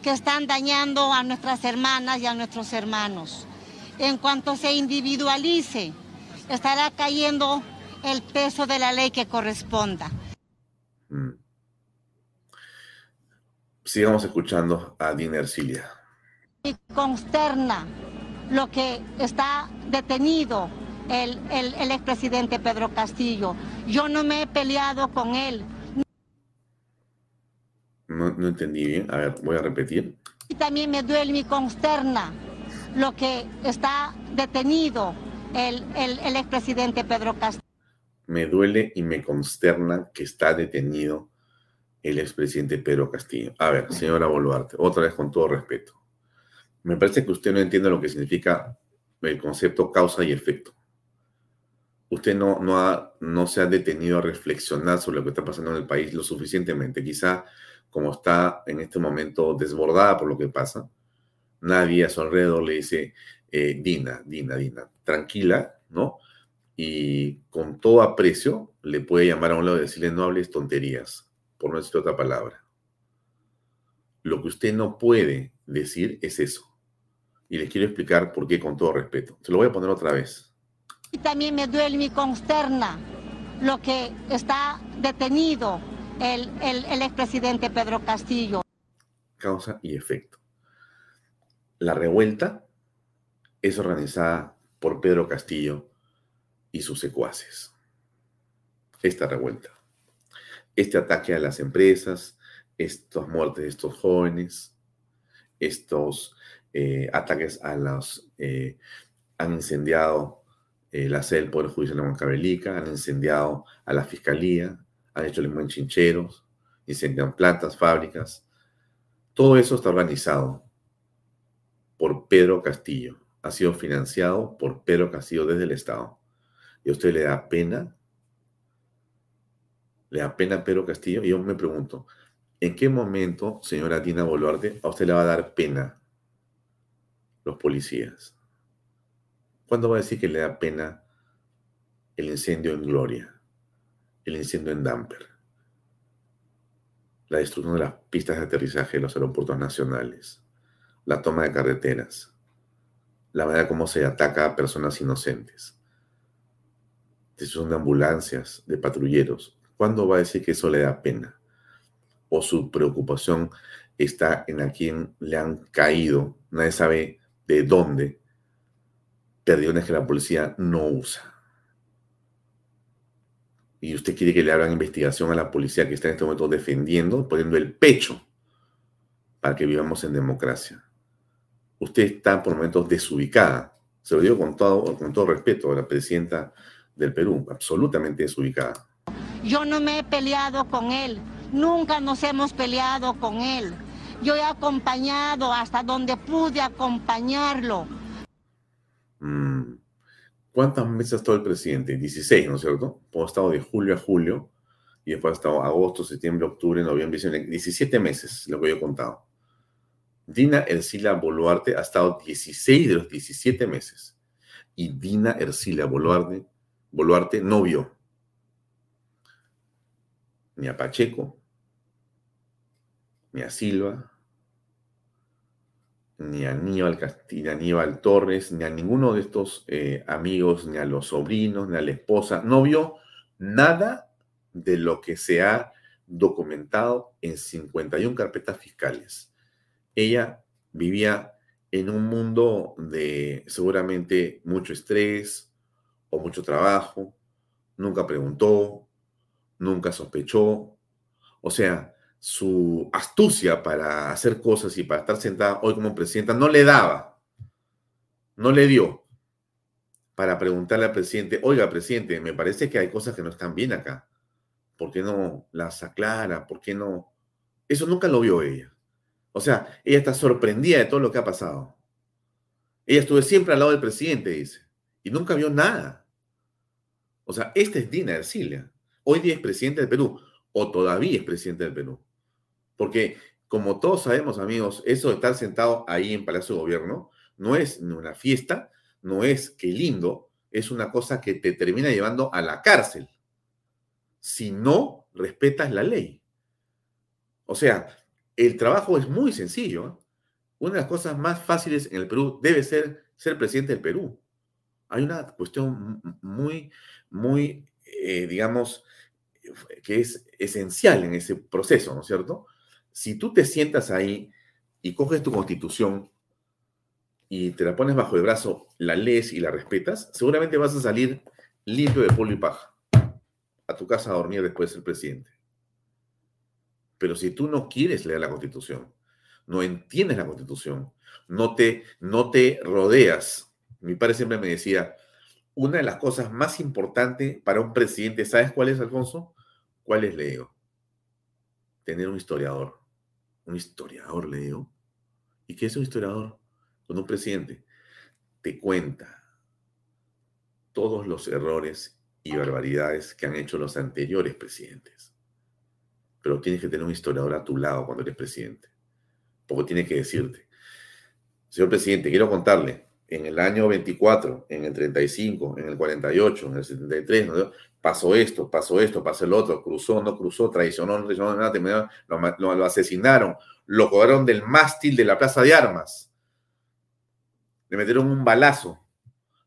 Que están dañando a nuestras hermanas y a nuestros hermanos. En cuanto se individualice, estará cayendo el peso de la ley que corresponda. Mm sigamos escuchando a Dina Ercilia. Y consterna lo que está detenido el, el, expresidente Pedro Castillo. Yo no me he peleado con él. No, no entendí bien. A ver, voy a repetir. Y también me duele y consterna lo que está detenido el, el, el expresidente Pedro Castillo. Me duele y me consterna que está detenido el expresidente Pedro Castillo. A ver, señora Boluarte, otra vez con todo respeto. Me parece que usted no entiende lo que significa el concepto causa y efecto. Usted no, no, no se ha detenido a reflexionar sobre lo que está pasando en el país lo suficientemente. Quizá como está en este momento desbordada por lo que pasa, nadie a su alrededor le dice, eh, Dina, Dina, Dina, tranquila, ¿no? Y con todo aprecio le puede llamar a un lado y decirle, no hables tonterías por no decir otra palabra. Lo que usted no puede decir es eso. Y les quiero explicar por qué con todo respeto. Se lo voy a poner otra vez. Y también me duele me consterna lo que está detenido el, el, el expresidente Pedro Castillo. Causa y efecto. La revuelta es organizada por Pedro Castillo y sus secuaces. Esta revuelta este ataque a las empresas, estas muertes de estos jóvenes, estos eh, ataques a los... Eh, han incendiado eh, la sede del Poder Judicial de Huancavelica, han incendiado a la Fiscalía, han hecho limón chincheros, incendian plantas, fábricas. Todo eso está organizado por Pedro Castillo. Ha sido financiado por Pedro Castillo desde el Estado. ¿Y a usted le da pena le da pena a Pedro Castillo. Y yo me pregunto, ¿en qué momento, señora Dina Boluarte, a usted le va a dar pena los policías? ¿Cuándo va a decir que le da pena el incendio en Gloria, el incendio en Damper, la destrucción de las pistas de aterrizaje de los aeropuertos nacionales, la toma de carreteras, la manera como se ataca a personas inocentes. Son de ambulancias, de patrulleros. ¿Cuándo va a decir que eso le da pena? O su preocupación está en a quien le han caído, nadie sabe de dónde, perdiones que la policía no usa. Y usted quiere que le hagan investigación a la policía que está en este momento defendiendo, poniendo el pecho para que vivamos en democracia. Usted está por momentos desubicada. Se lo digo con todo, con todo respeto a la presidenta del Perú, absolutamente desubicada. Yo no me he peleado con él, nunca nos hemos peleado con él. Yo he acompañado hasta donde pude acompañarlo. Mm. ¿Cuántas meses ha estado el presidente? 16, ¿no es cierto? Ha estado de julio a julio y después ha estado agosto, septiembre, octubre, noviembre, diciembre. 17 meses, lo que yo he contado. Dina Ercila Boluarte ha estado 16 de los 17 meses. Y Dina Ercila Boluarte, Boluarte no vio ni a Pacheco, ni a Silva, ni a Aníbal Castillo, Aníbal Torres, ni a ninguno de estos eh, amigos, ni a los sobrinos, ni a la esposa. No vio nada de lo que se ha documentado en 51 carpetas fiscales. Ella vivía en un mundo de seguramente mucho estrés o mucho trabajo, nunca preguntó, nunca sospechó. O sea, su astucia para hacer cosas y para estar sentada hoy como presidenta no le daba, no le dio para preguntarle al presidente, oiga, presidente, me parece que hay cosas que no están bien acá. ¿Por qué no las aclara? ¿Por qué no? Eso nunca lo vio ella. O sea, ella está sorprendida de todo lo que ha pasado. Ella estuvo siempre al lado del presidente, dice, y nunca vio nada. O sea, esta es Dina Ercilia. Hoy día es presidente del Perú, o todavía es presidente del Perú. Porque, como todos sabemos, amigos, eso de estar sentado ahí en Palacio de Gobierno no es una fiesta, no es que lindo, es una cosa que te termina llevando a la cárcel si no respetas la ley. O sea, el trabajo es muy sencillo. ¿eh? Una de las cosas más fáciles en el Perú debe ser ser presidente del Perú. Hay una cuestión muy, muy, eh, digamos, que es esencial en ese proceso, ¿no es cierto? si tú te sientas ahí y coges tu constitución y te la pones bajo el brazo, la lees y la respetas, seguramente vas a salir limpio de polvo y paja a tu casa a dormir después del presidente. Pero si tú no quieres leer la constitución, no entiendes la constitución, no te, no te rodeas. Mi padre siempre me decía, una de las cosas más importantes para un presidente, ¿sabes cuál es, Alfonso? ¿Cuál es, Leo? Tener un historiador un historiador, le digo. ¿Y qué es un historiador? Con un presidente. Te cuenta todos los errores y barbaridades que han hecho los anteriores presidentes. Pero tienes que tener un historiador a tu lado cuando eres presidente. Porque tiene que decirte, señor presidente, quiero contarle, en el año 24, en el 35, en el 48, en el 73, pasó esto, pasó esto, pasó el otro, cruzó, no cruzó, traicionó, no traicionó, lo, asesinaron, lo cobraron del mástil de la Plaza de Armas, le metieron un balazo,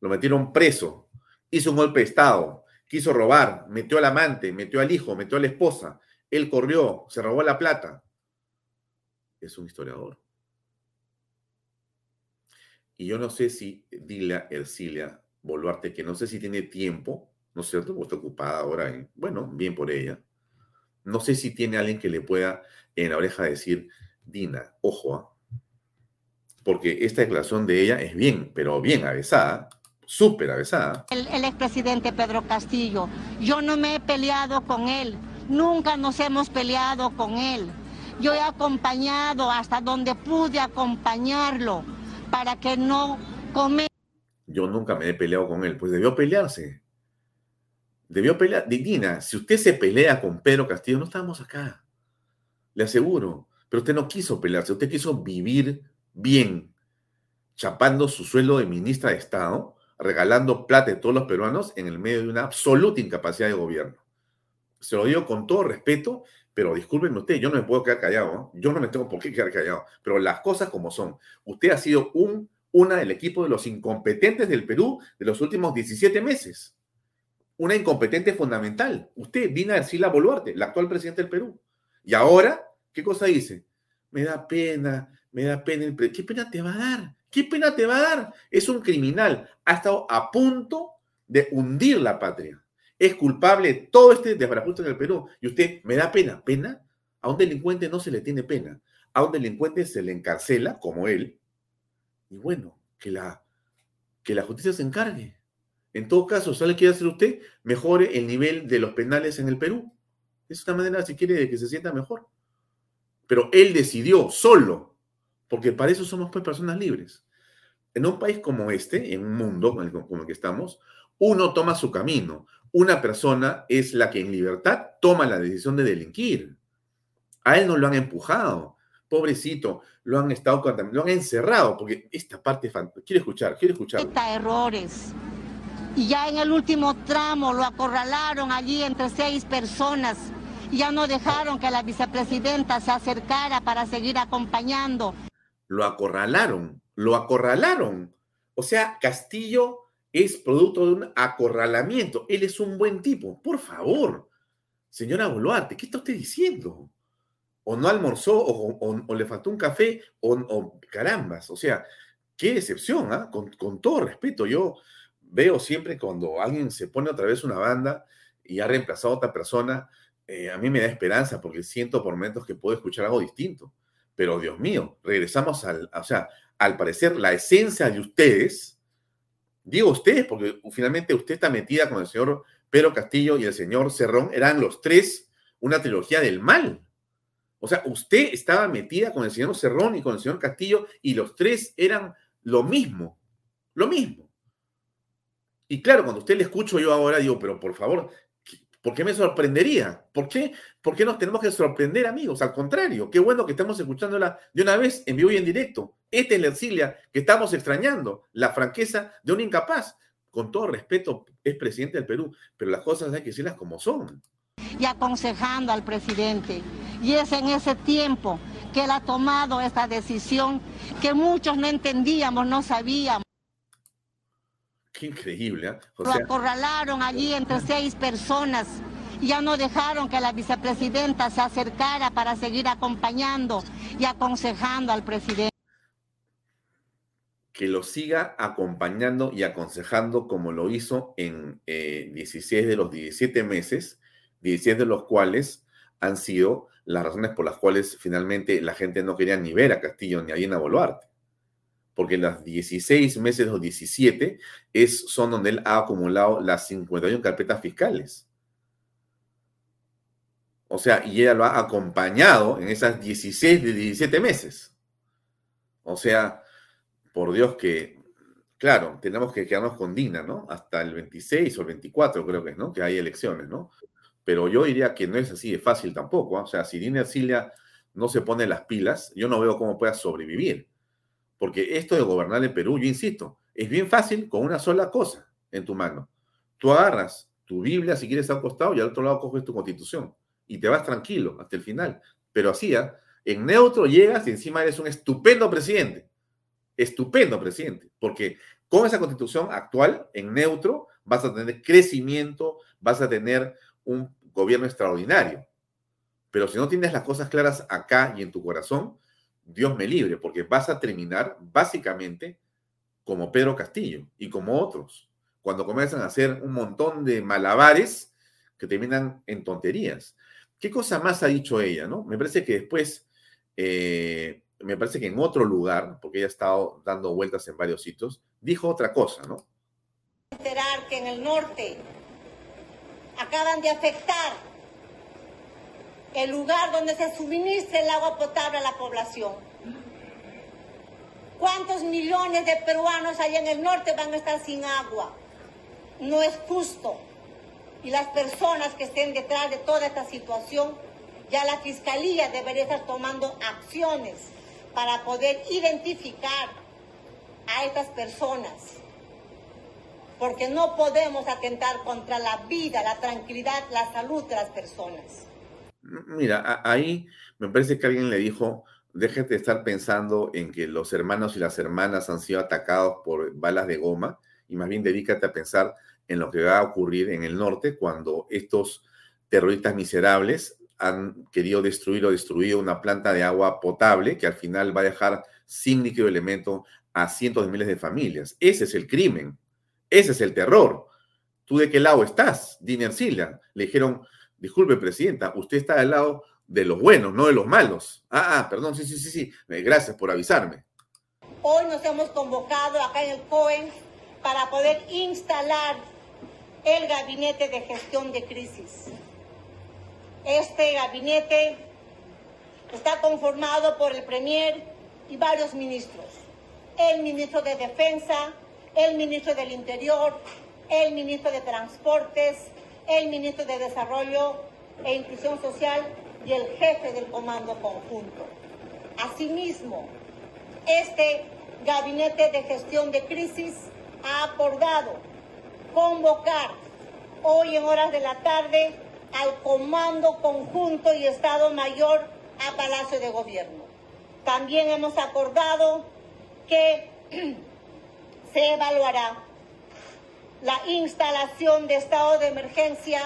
lo metieron preso, hizo un golpe de Estado, quiso robar, metió al amante, metió al hijo, metió a la esposa, él corrió, se robó la plata. Es un historiador. Y yo no sé si Dila Ercilia Boluarte, que no sé si tiene tiempo, ¿no es cierto? Porque está ocupada ahora, y, bueno, bien por ella. No sé si tiene alguien que le pueda en la oreja decir, Dina, ojo, ¿ah? porque esta declaración de ella es bien, pero bien avesada, súper avesada. El, el expresidente Pedro Castillo, yo no me he peleado con él, nunca nos hemos peleado con él. Yo he acompañado hasta donde pude acompañarlo para que no come. Yo nunca me he peleado con él, pues debió pelearse. Debió pelear. Dina, si usted se pelea con Pedro Castillo, no estamos acá. Le aseguro. Pero usted no quiso pelearse, usted quiso vivir bien, chapando su sueldo de ministra de Estado, regalando plata de todos los peruanos en el medio de una absoluta incapacidad de gobierno. Se lo digo con todo respeto, pero discúlpenme usted, yo no me puedo quedar callado, yo no me tengo por qué quedar callado, pero las cosas como son. Usted ha sido un una del equipo de los incompetentes del Perú de los últimos 17 meses. Una incompetente fundamental. Usted vino a decirle a Boluarte, la actual presidente del Perú. Y ahora, ¿qué cosa dice? Me da pena, me da pena. El ¿Qué pena te va a dar? ¿Qué pena te va a dar? Es un criminal. Ha estado a punto de hundir la patria. Es culpable de todo este desbarajuste en el Perú. Y usted, me da pena. ¿Pena? A un delincuente no se le tiene pena. A un delincuente se le encarcela, como él. Y bueno, que la, que la justicia se encargue. En todo caso, ¿sabe qué quiere hacer usted? Mejore el nivel de los penales en el Perú. Es una manera, si quiere, de que se sienta mejor. Pero él decidió solo, porque para eso somos pues, personas libres. En un país como este, en un mundo como el que estamos, uno toma su camino. Una persona es la que en libertad toma la decisión de delinquir. A él no lo han empujado. Pobrecito, lo han estado lo han encerrado, porque esta parte quiere escuchar, quiere escuchar. errores. Y ya en el último tramo lo acorralaron allí entre seis personas. Ya no dejaron que la vicepresidenta se acercara para seguir acompañando. Lo acorralaron, lo acorralaron. O sea, Castillo es producto de un acorralamiento. Él es un buen tipo. Por favor, señora Boluarte, ¿qué está usted diciendo? O no almorzó, o, le faltó un café, o, carambas. O sea, qué decepción, ¿ah? Con, todo respeto, yo veo siempre cuando alguien se pone otra vez una banda y ha reemplazado a otra persona, eh, a mí me da esperanza porque siento por momentos que puedo escuchar algo distinto. Pero Dios mío, regresamos al, o sea, al parecer la esencia de ustedes, Digo ustedes, porque finalmente usted está metida con el señor Pedro Castillo y el señor Cerrón, eran los tres una trilogía del mal. O sea, usted estaba metida con el señor Cerrón y con el señor Castillo y los tres eran lo mismo, lo mismo. Y claro, cuando usted le escucho yo ahora, digo, pero por favor, ¿Por qué me sorprendería? ¿Por qué? ¿Por qué nos tenemos que sorprender, amigos? Al contrario, qué bueno que estamos escuchándola de una vez en vivo y en directo. Esta es la Ercilia que estamos extrañando, la franqueza de un incapaz. Con todo respeto, es presidente del Perú, pero las cosas hay que decirlas como son. Y aconsejando al presidente. Y es en ese tiempo que él ha tomado esta decisión que muchos no entendíamos, no sabíamos. Qué increíble. ¿eh? Lo acorralaron allí entre seis personas. Y ya no dejaron que la vicepresidenta se acercara para seguir acompañando y aconsejando al presidente. Que lo siga acompañando y aconsejando como lo hizo en 16 eh, de los 17 meses, 16 de los cuales han sido las razones por las cuales finalmente la gente no quería ni ver a Castillo ni a Dina Boluarte porque las 16 meses o 17 es, son donde él ha acumulado las 51 carpetas fiscales. O sea, y ella lo ha acompañado en esas 16 de 17 meses. O sea, por Dios que, claro, tenemos que quedarnos con Dina, ¿no? Hasta el 26 o el 24 creo que es, ¿no? Que hay elecciones, ¿no? Pero yo diría que no es así de fácil tampoco. ¿ah? O sea, si Dina Ercilia no se pone las pilas, yo no veo cómo pueda sobrevivir. Porque esto de gobernar el Perú, yo insisto, es bien fácil con una sola cosa en tu mano. Tú agarras tu Biblia si quieres al costado y al otro lado coges tu constitución y te vas tranquilo hasta el final. Pero así, ¿ah? en neutro llegas y encima eres un estupendo presidente. Estupendo presidente. Porque con esa constitución actual, en neutro, vas a tener crecimiento, vas a tener un gobierno extraordinario. Pero si no tienes las cosas claras acá y en tu corazón, Dios me libre, porque vas a terminar básicamente como Pedro Castillo y como otros, cuando comienzan a hacer un montón de malabares que terminan en tonterías. ¿Qué cosa más ha dicho ella? ¿no? Me parece que después, eh, me parece que en otro lugar, porque ella ha estado dando vueltas en varios sitios, dijo otra cosa, ¿no? Enterar que en el norte acaban de afectar el lugar donde se suministra el agua potable a la población. ¿Cuántos millones de peruanos allá en el norte van a estar sin agua? No es justo. Y las personas que estén detrás de toda esta situación, ya la Fiscalía debería estar tomando acciones para poder identificar a estas personas. Porque no podemos atentar contra la vida, la tranquilidad, la salud de las personas. Mira, ahí me parece que alguien le dijo déjate de estar pensando en que los hermanos y las hermanas han sido atacados por balas de goma y más bien dedícate a pensar en lo que va a ocurrir en el norte cuando estos terroristas miserables han querido destruir o destruido una planta de agua potable que al final va a dejar sin líquido elemento a cientos de miles de familias. Ese es el crimen, ese es el terror. ¿Tú de qué lado estás? Dina Ercilia. Le dijeron, disculpe, presidenta, usted está del lado de los buenos, no de los malos. Ah, ah, perdón, sí, sí, sí, sí. Eh, gracias por avisarme. Hoy nos hemos convocado acá en el COEN para poder instalar el gabinete de gestión de crisis. Este gabinete está conformado por el Premier y varios ministros. El ministro de Defensa, el ministro del Interior, el ministro de Transportes, el ministro de Desarrollo e Inclusión Social y el jefe del Comando Conjunto. Asimismo, este Gabinete de Gestión de Crisis ha acordado convocar hoy en horas de la tarde al Comando Conjunto y Estado Mayor a Palacio de Gobierno. También hemos acordado que *clears throat* se evaluará la instalación de estado de emergencia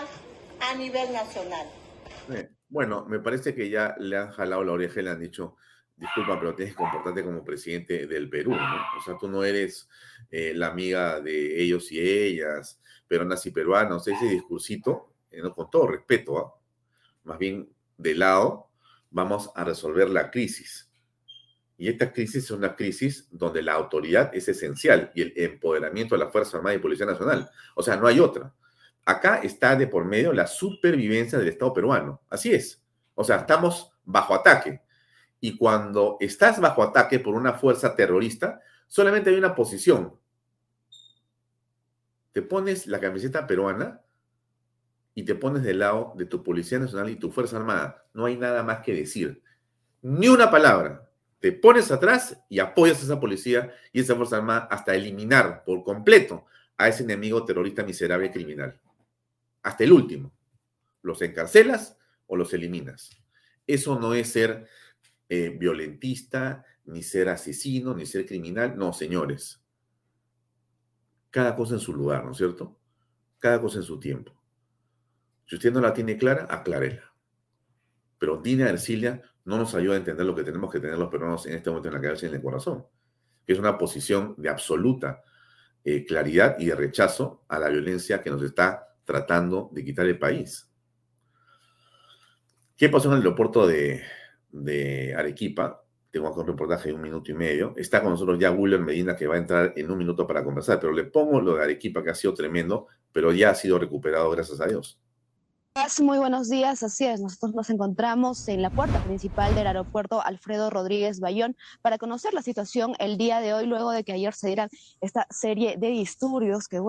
a nivel nacional. Bueno, me parece que ya le han jalado la oreja y le han dicho, disculpa, pero tienes que comportarte como presidente del Perú, ¿no? O sea, tú no eres eh, la amiga de ellos y ellas, peruanas y peruanos, ese discursito, eh, no, con todo respeto, ¿ah? más bien de lado, vamos a resolver la crisis. Y esta crisis es una crisis donde la autoridad es esencial y el empoderamiento de la Fuerza Armada y Policía Nacional. O sea, no hay otra. Acá está de por medio la supervivencia del Estado peruano. Así es. O sea, estamos bajo ataque. Y cuando estás bajo ataque por una fuerza terrorista, solamente hay una posición. Te pones la camiseta peruana y te pones del lado de tu Policía Nacional y tu Fuerza Armada. No hay nada más que decir. Ni una palabra. Te pones atrás y apoyas a esa policía y esa Fuerza Armada hasta eliminar por completo a ese enemigo terrorista miserable criminal hasta el último. Los encarcelas o los eliminas. Eso no es ser eh, violentista, ni ser asesino, ni ser criminal. No, señores. Cada cosa en su lugar, ¿no es cierto? Cada cosa en su tiempo. Si usted no la tiene clara, aclárela. Pero Dina Ercilia no nos ayuda a entender lo que tenemos que tener los peruanos en este momento en la cabeza y en el corazón, que es una posición de absoluta eh, claridad y de rechazo a la violencia que nos está tratando de quitar el país. ¿Qué pasó en el aeropuerto de, Arequipa? Tengo un reportaje de un minuto y medio. Está con nosotros ya William Medina, que va a entrar en un minuto para conversar, pero le pongo lo de Arequipa, que ha sido tremendo, pero ya ha sido recuperado, gracias a Dios. Muy buenos días, así es. Nosotros nos encontramos en la puerta principal del aeropuerto Alfredo Rodríguez Bayón para conocer la situación el día de hoy, luego de que ayer se dieran esta serie de disturbios que,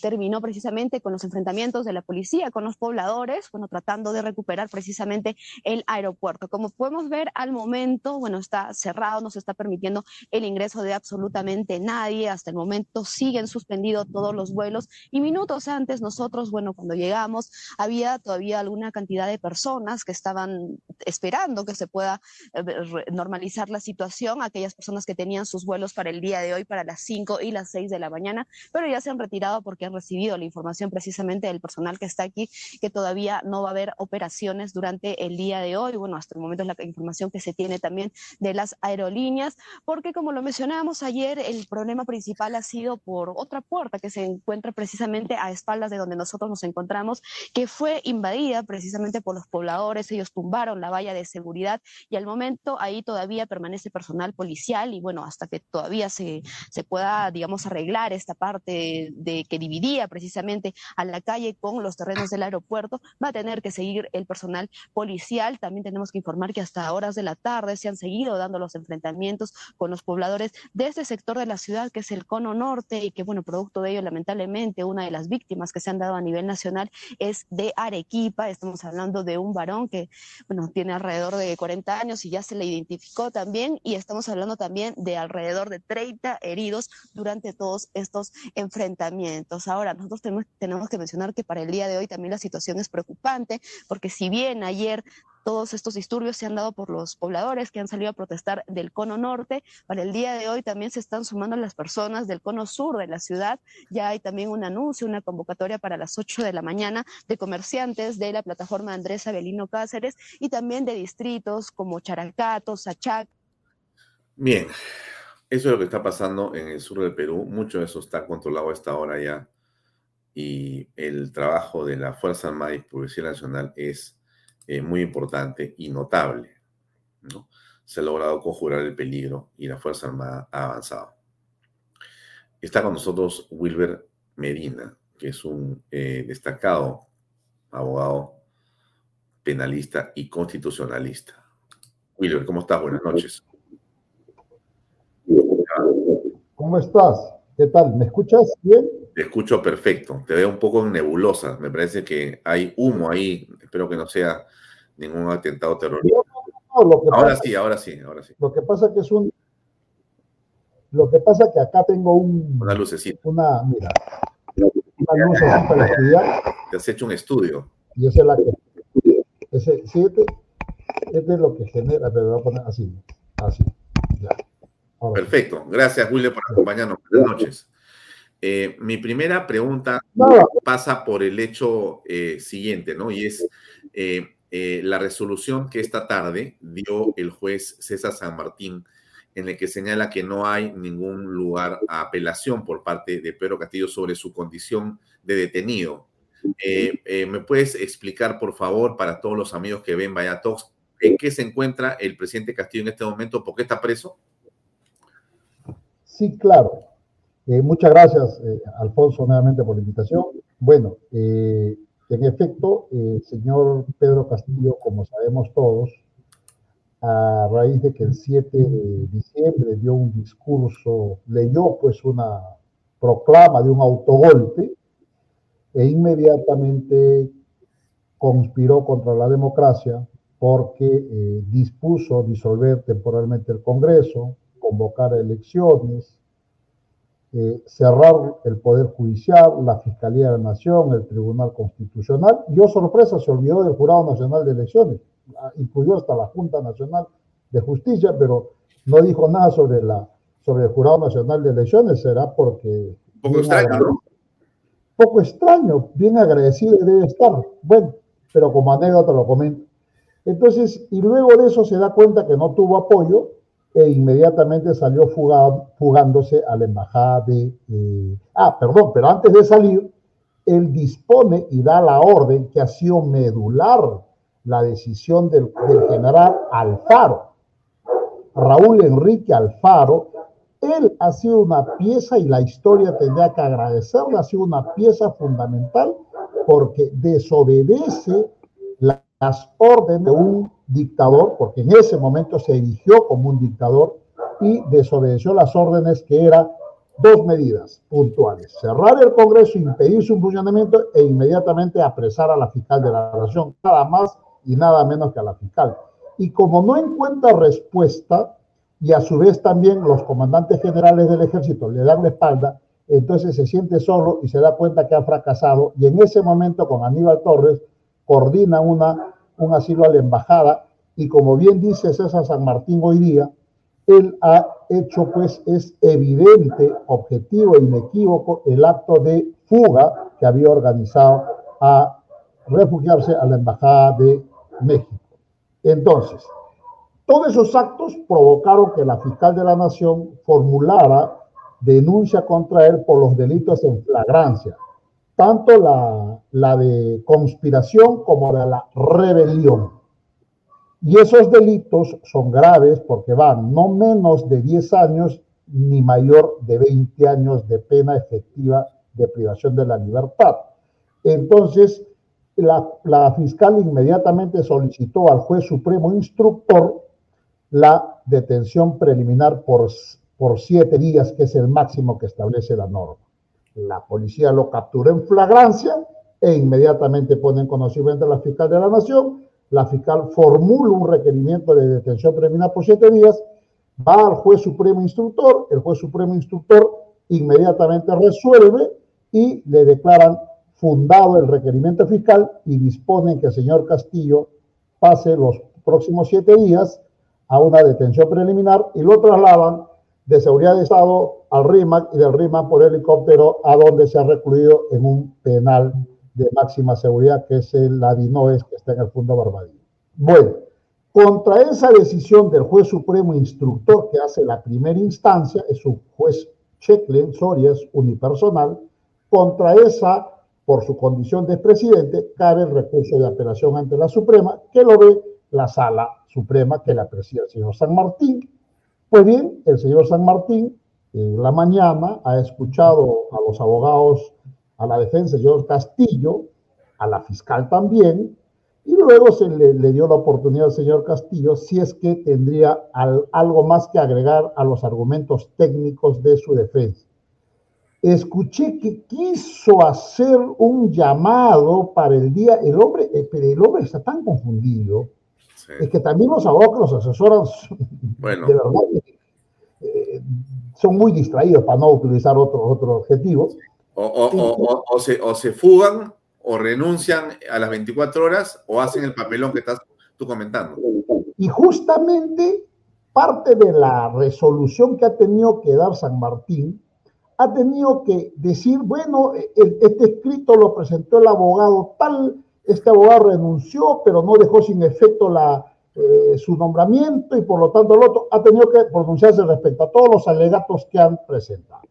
terminó precisamente con los enfrentamientos de la policía con los pobladores, bueno, tratando de recuperar precisamente el aeropuerto. Como podemos ver al momento, bueno, está cerrado, no se está permitiendo el ingreso de absolutamente nadie. Hasta el momento siguen suspendidos todos los vuelos y minutos antes nosotros, bueno, cuando llegamos, había todavía alguna cantidad de personas que estaban esperando que se pueda eh, normalizar la situación, aquellas personas que tenían sus vuelos para el día de hoy, para las 5 y las 6 de la mañana, pero ya se han tirado porque han recibido la información precisamente del personal que está aquí, que todavía no va a haber operaciones durante el día de hoy. Bueno, hasta el momento es la información que se tiene también de las aerolíneas, porque como lo mencionábamos ayer, el problema principal ha sido por otra puerta que se encuentra precisamente a espaldas de donde nosotros nos encontramos, que fue invadida precisamente por los pobladores. Ellos tumbaron la valla de seguridad y al momento ahí todavía permanece personal policial y bueno, hasta que todavía se, se pueda, digamos, arreglar esta parte de, que dividía precisamente a la calle con los terrenos del aeropuerto, va a tener que seguir el personal policial. También tenemos que informar que hasta horas de la tarde se han seguido dando los enfrentamientos con los pobladores de este sector de la ciudad, que es el cono norte, y que, bueno, producto de ello, lamentablemente, una de las víctimas que se han dado a nivel nacional es de Arequipa. Estamos hablando de un varón que, bueno, tiene alrededor de 40 años y ya se le identificó también, y estamos hablando también de alrededor de 30 heridos durante todos estos enfrentamientos Ahora, nosotros tenemos, que mencionar que para el día de hoy también la situación es preocupante, porque si bien ayer todos estos disturbios se han dado por los pobladores que han salido a protestar del cono norte. Para el día de hoy también se están sumando las personas del cono sur de la ciudad. Ya hay también un anuncio, una convocatoria para las 8 de la mañana de comerciantes de la plataforma Andrés Avelino Cáceres y también de distritos como Characato, Sachac. Bien, eso es lo que está pasando en el sur del Perú. Mucho de eso está controlado a esta hora ya. Y el trabajo de la Fuerza Armada y Policía Nacional es eh, muy importante y notable. ¿no? Se ha logrado conjurar el peligro y la Fuerza Armada ha avanzado. Está con nosotros Wilber Medina, que es un eh, destacado abogado penalista y constitucionalista. Wilber, ¿cómo estás? Buenas noches. ¿Cómo estás? ¿Qué tal? ¿Me escuchas bien? Te escucho perfecto. Te veo un poco nebulosa. Me parece que hay humo ahí. Espero que no sea ningún atentado terrorista. ahora sí, ahora sí, ahora sí. Lo que pasa que es un. Lo que pasa que acá tengo un. Una lucecita. Una, mira. Una luz para estudiar. Te has hecho un estudio. Y esa es la que. Ese, siete, este es lo que genera, pero voy a poner así. Así. Ya. Perfecto. Gracias, Julio, por acompañarnos. Buenas noches. Eh, mi primera pregunta pasa por el hecho eh, siguiente, ¿no? Y es eh, la resolución que esta tarde dio el juez César San Martín, en el que señala que no hay ningún lugar a apelación por parte de Pedro Castillo sobre su condición de detenido. ¿Me puedes explicar, por favor, para todos los amigos que ven Vaya en qué se encuentra el presidente Castillo en este momento? ¿Por qué está preso? Sí, claro. Eh, muchas gracias, eh, Alfonso, nuevamente por la invitación. Bueno, eh, en efecto, el señor Pedro Castillo, como sabemos todos, a raíz de que el 7 de diciembre dio un discurso, leyó pues una proclama de un autogolpe e inmediatamente conspiró contra la democracia porque dispuso disolver temporalmente el Congreso, convocar elecciones, eh, cerrar el Poder Judicial, la Fiscalía de la Nación, el Tribunal Constitucional. Yo, sorpresa, se olvidó del Jurado Nacional de Elecciones, ah, incluyó hasta la Junta Nacional de Justicia, pero no dijo nada sobre, la, sobre el Jurado Nacional de Elecciones, será porque... Poco extraño, ¿no? Poco extraño, bien agradecido debe estar. Bueno, pero como anécdota lo comento. Entonces, y luego de eso se da cuenta que no tuvo apoyo e inmediatamente salió fugándose a la embajada de... Eh, ah, perdón, pero antes de salir, él dispone y da la orden que ha sido medular la decisión del, general Alfaro, Raúl Enrique Alfaro. Él ha sido una pieza y la historia tendría que agradecerle, ha sido una pieza fundamental porque desobedece las órdenes de un dictador, porque en ese momento se erigió como un dictador y desobedeció las órdenes que eran dos medidas puntuales, cerrar el Congreso, impedir su funcionamiento e inmediatamente apresar a la fiscal de la nación, nada más y nada menos que a la fiscal. Y como no encuentra respuesta, y a su vez también los comandantes generales del ejército le dan la espalda, entonces se siente solo y se da cuenta que ha fracasado. Y en ese momento con Aníbal Torres coordina una, un asilo a la embajada y como bien dice César San Martín hoy día, él ha hecho pues es evidente, objetivo e inequívoco el acto de fuga que había organizado a refugiarse a la embajada de México. Entonces, todos esos actos provocaron que la fiscal de la nación formulara denuncia contra él por los delitos en flagrancia, tanto la, la de conspiración como de la rebelión. Y esos delitos son graves porque van no menos de 10 años ni mayor de 20 años de pena efectiva de privación de la libertad. Entonces, la, la, fiscal inmediatamente solicitó al juez supremo instructor la detención preliminar por, por siete días, que es el máximo que establece la norma. La policía lo captura en flagrancia e inmediatamente pone en conocimiento a la fiscal de la Nación. La fiscal formula un requerimiento de detención preliminar por siete días, va al juez supremo instructor, el juez supremo instructor inmediatamente resuelve y le declaran fundado el requerimiento fiscal y disponen que el señor Castillo pase los próximos siete días a una detención preliminar y lo trasladan de seguridad de Estado al RIMAC y del RIMAC por helicóptero a donde se ha recluido en un penal de máxima seguridad que es el Adinoes que está en el Fondo Barbadillo. Bueno, contra esa decisión del juez supremo instructor que hace la primera instancia, es un juez Checlen Sorias unipersonal, contra esa, por su condición de presidente, cabe el recurso de apelación ante la Suprema, que lo ve la Sala Suprema que la preside el señor San Martín. Pues bien, el señor San Martín en la mañana ha escuchado a los abogados, a la defensa, señor Castillo, a la fiscal también, y luego se le, dio la oportunidad al señor Castillo si es que tendría algo más que agregar a los argumentos técnicos de su defensa. Escuché que quiso hacer un llamado para el día, el hombre, eh, pero el hombre está tan confundido, es que también los abogados que los asesoran, bueno. de verdad, eh, son muy distraídos para no utilizar otro, otro objetivo. O, se, o se fugan o renuncian a las 24 horas o hacen el papelón que estás tú comentando. Y justamente parte de la resolución que ha tenido que dar San Martín ha tenido que decir, bueno, este escrito lo presentó el abogado tal, este abogado renunció, pero no dejó sin efecto eh, su nombramiento y por lo tanto el otro ha tenido que pronunciarse respecto a todos los alegatos que han presentado.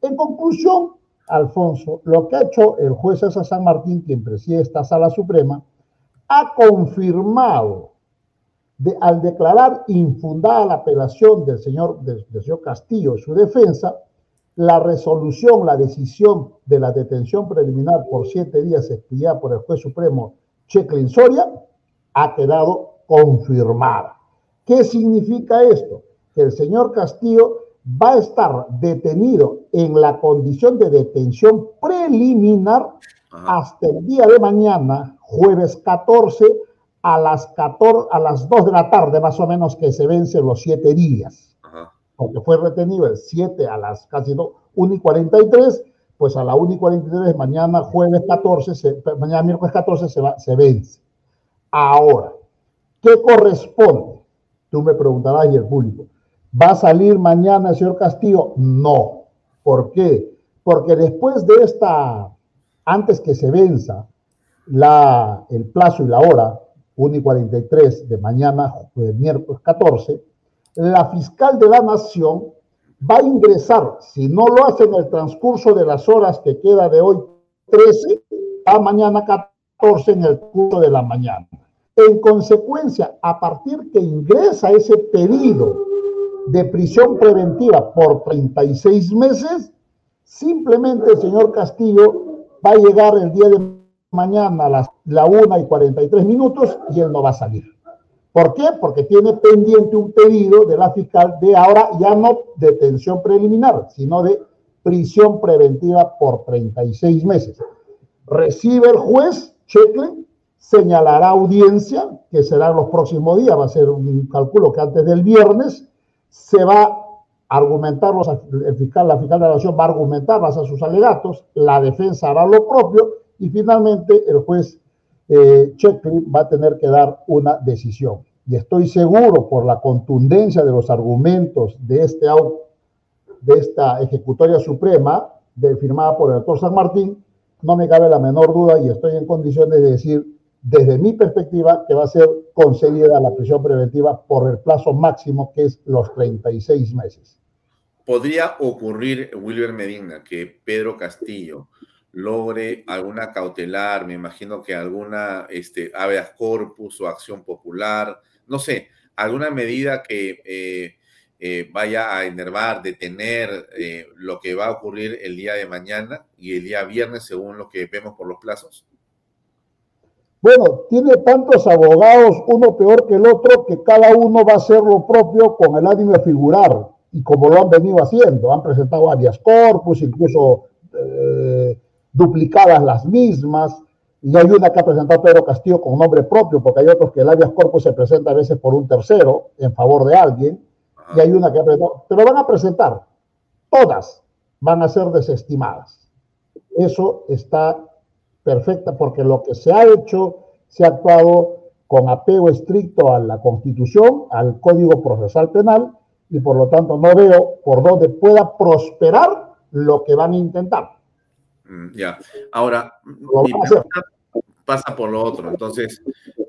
En conclusión, Alfonso, lo que ha hecho el juez César San Martín, quien preside esta sala suprema, ha confirmado, al declarar infundada la apelación del señor, del, señor Castillo y su defensa, la resolución, la decisión de la detención preliminar por siete días expedida por el juez supremo Checlin Soria ha quedado confirmada. ¿Qué significa esto? Que el señor Castillo va a estar detenido en la condición de detención preliminar hasta el día de mañana, jueves 14, a las, 14, a las 2 de la tarde, más o menos, que se vencen los 7 días. Porque fue retenido el 7 a las casi 1 y 43, pues a la 1 y 43, mañana jueves 14, mañana miércoles 14 se, va, se vence. Ahora, ¿qué corresponde? Tú me preguntarás y el público. ¿Va a salir mañana el señor Castillo? No. ¿Por qué? Porque después de esta, antes que se venza la, el plazo y la hora, 1 y 43 de mañana, miércoles 14, la fiscal de la Nación va a ingresar, si no lo hace en el transcurso de las horas que queda de hoy, 13, a mañana 14 en el curso de la mañana. En consecuencia, a partir que ingresa ese pedido de prisión preventiva por 36 meses, simplemente el señor Castillo va a llegar el día de mañana a las la 1 y 43 minutos y él no va a salir. ¿Por qué? Porque tiene pendiente un pedido de la fiscal de ahora ya no detención preliminar, sino de prisión preventiva por 36 meses. Recibe el juez, cheque, señalará audiencia, que será en los próximos días, va a ser un cálculo que antes del viernes, se va a argumentar, fiscal, la fiscal de la nación va a argumentar a sus alegatos, la defensa hará lo propio y finalmente el juez eh, va a tener que dar una decisión. Y estoy seguro por la contundencia de los argumentos de, este, de esta ejecutoria suprema firmada por el doctor San Martín, no me cabe la menor duda y estoy en condiciones de decir desde mi perspectiva, que va a ser concedida la prisión preventiva por el plazo máximo, que es los 36 meses. ¿Podría ocurrir, Wilber Medina, que Pedro Castillo logre alguna cautelar, me imagino que alguna este, habeas corpus o acción popular, no sé, alguna medida que eh, eh, vaya a enervar, detener eh, lo que va a ocurrir el día de mañana y el día viernes, según lo que vemos por los plazos? Bueno, tiene tantos abogados, uno peor que el otro, que cada uno va a hacer lo propio con el ánimo de figurar, y como lo han venido haciendo, han presentado varias corpus, incluso eh, duplicadas las mismas, y hay una que ha presentado Pedro Castillo con nombre propio, porque hay otros que el habeas corpus se presenta a veces por un tercero en favor de alguien, y hay una que ha presentado, pero van a presentar, todas van a ser desestimadas. Eso está perfecta, porque lo que se ha hecho, se ha actuado con apego estricto a la Constitución, al Código Procesal Penal, y por lo tanto no veo por dónde pueda prosperar lo que van a intentar. Mm, ya, ahora, pasa por lo otro. Entonces,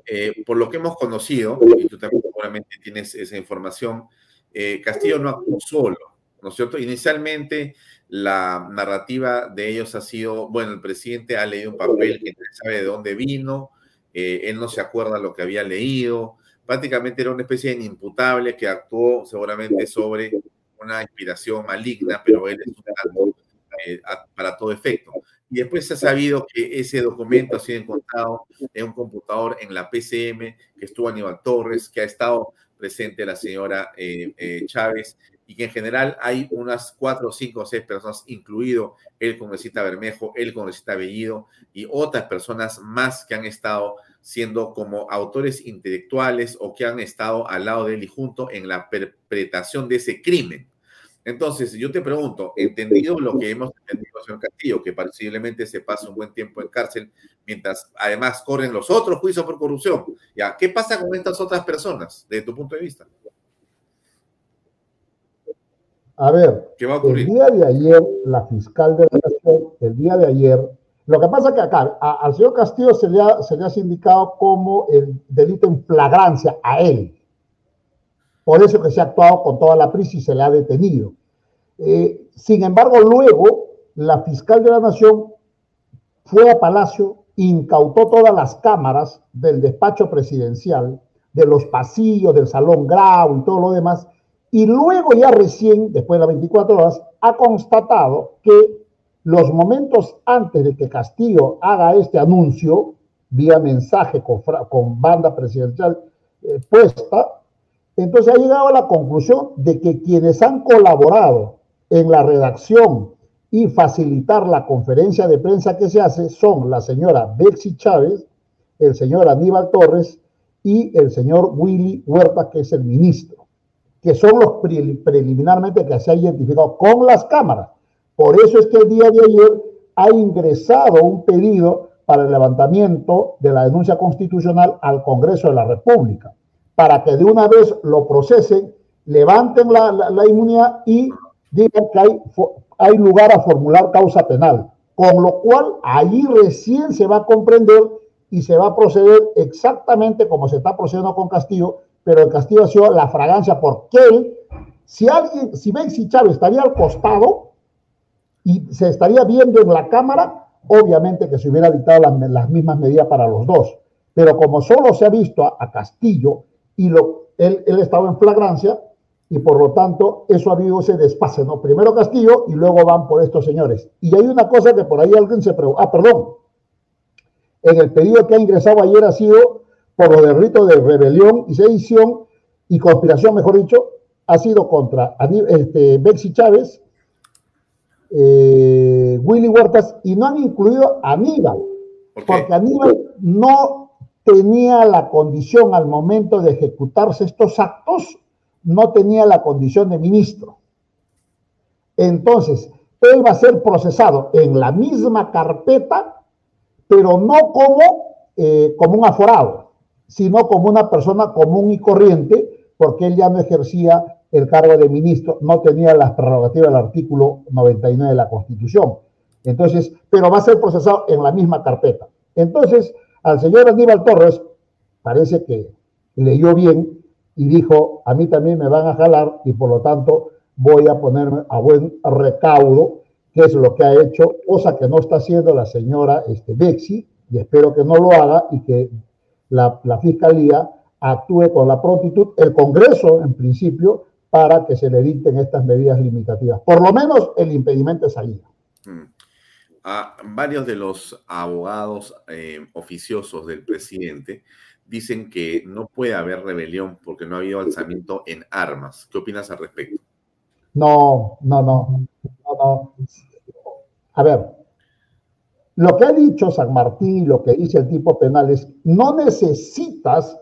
eh, por lo que hemos conocido, y tú también seguramente tienes esa información, eh, Castillo no actuó solo, ¿no es cierto? Inicialmente la narrativa de ellos ha sido, bueno, el presidente ha leído un papel que no sabe de dónde vino, eh, él no se acuerda lo que había leído, prácticamente era una especie de inimputable que actuó seguramente sobre una inspiración maligna, pero él es un para todo efecto. Y después se ha sabido que ese documento ha sido encontrado en un computador en la PCM, que estuvo Aníbal Torres, que ha estado presente la señora eh, eh, Chávez, y que en general hay unas cuatro, cinco o seis personas, incluido el congresista Bermejo, el congresista Bellido y otras personas más que han estado siendo como autores intelectuales o que han estado al lado de él y junto en la perpetración de ese crimen. Entonces, yo te pregunto, entendido lo que hemos entendido, señor Castillo, que posiblemente se pasa un buen tiempo en cárcel, mientras además corren los otros juicios por corrupción, ¿ya? ¿Qué pasa con estas otras personas, desde tu punto de vista? A ver, ¿Qué va a ocurrir? el día de ayer, la fiscal de la Nación, el día de ayer, lo que pasa es que acá al señor Castillo se le, ha, se le ha indicado como el delito en flagrancia a él. Por eso que se ha actuado con toda la prisa y se le ha detenido. Eh, sin embargo, luego la fiscal de la Nación fue a Palacio, incautó todas las cámaras del despacho presidencial, de los pasillos, del salón Grau y todo lo demás, y luego ya recién, después de las 24 horas, ha constatado que los momentos antes de que Castillo haga este anuncio, vía mensaje con, banda presidencial eh, puesta, entonces ha llegado a la conclusión de que quienes han colaborado en la redacción y facilitar la conferencia de prensa que se hace son la señora Betsy Chávez, el señor Aníbal Torres y el señor Willy Huerta, que es el ministro, que son los preliminarmente que se ha identificado con las cámaras. Por eso es que el día de ayer ha ingresado un pedido para el levantamiento de la denuncia constitucional al Congreso de la República para que de una vez lo procesen, levanten la, inmunidad y digan que hay, hay lugar a formular causa penal. Con lo cual, ahí recién se va a comprender y se va a proceder exactamente como se está procediendo con Castillo, pero el Castillo ha sido la fragancia porque él, si alguien, si Bexy Chávez estaría al costado y se estaría viendo en la cámara, obviamente que se hubiera dictado las, mismas medidas para los dos. Pero como solo se ha visto a Castillo y lo, él, él estaba en flagrancia y por lo tanto eso ha habido ese despase, ¿no? Primero Castillo y luego van por estos señores. Y hay una cosa que por ahí alguien se pregunta, ah, perdón, en el pedido que ha ingresado ayer ha sido por lo del rito de rebelión y sedición y conspiración, mejor dicho, ha sido contra este, Chávez, eh, Willy Huertas y no han incluido a Aníbal, porque Aníbal no tenía la condición al momento de ejecutarse estos actos, no tenía la condición de ministro. Entonces, él va a ser procesado en la misma carpeta, pero no como, eh, como un aforado, sino como una persona común y corriente, porque él ya no ejercía el cargo de ministro, no tenía las prerrogativas del artículo 99 de la Constitución. Entonces, pero va a ser procesado en la misma carpeta. Entonces, al señor Aníbal Torres parece que leyó bien y dijo, a mí también me van a jalar y por lo tanto voy a ponerme a buen recaudo, que es lo que ha hecho, cosa que no está haciendo la señora este, Bexi, y espero que no lo haga y que la, Fiscalía actúe con la prontitud, el Congreso en principio, para que se le dicten estas medidas limitativas. Por lo menos el impedimento de salida. Mm varios de los abogados eh, oficiosos del presidente dicen que no puede haber rebelión porque no ha habido alzamiento en armas. ¿Qué opinas al respecto? No, no, no, no, A ver, lo que ha dicho San Martín y lo que dice el tipo penal es, no necesitas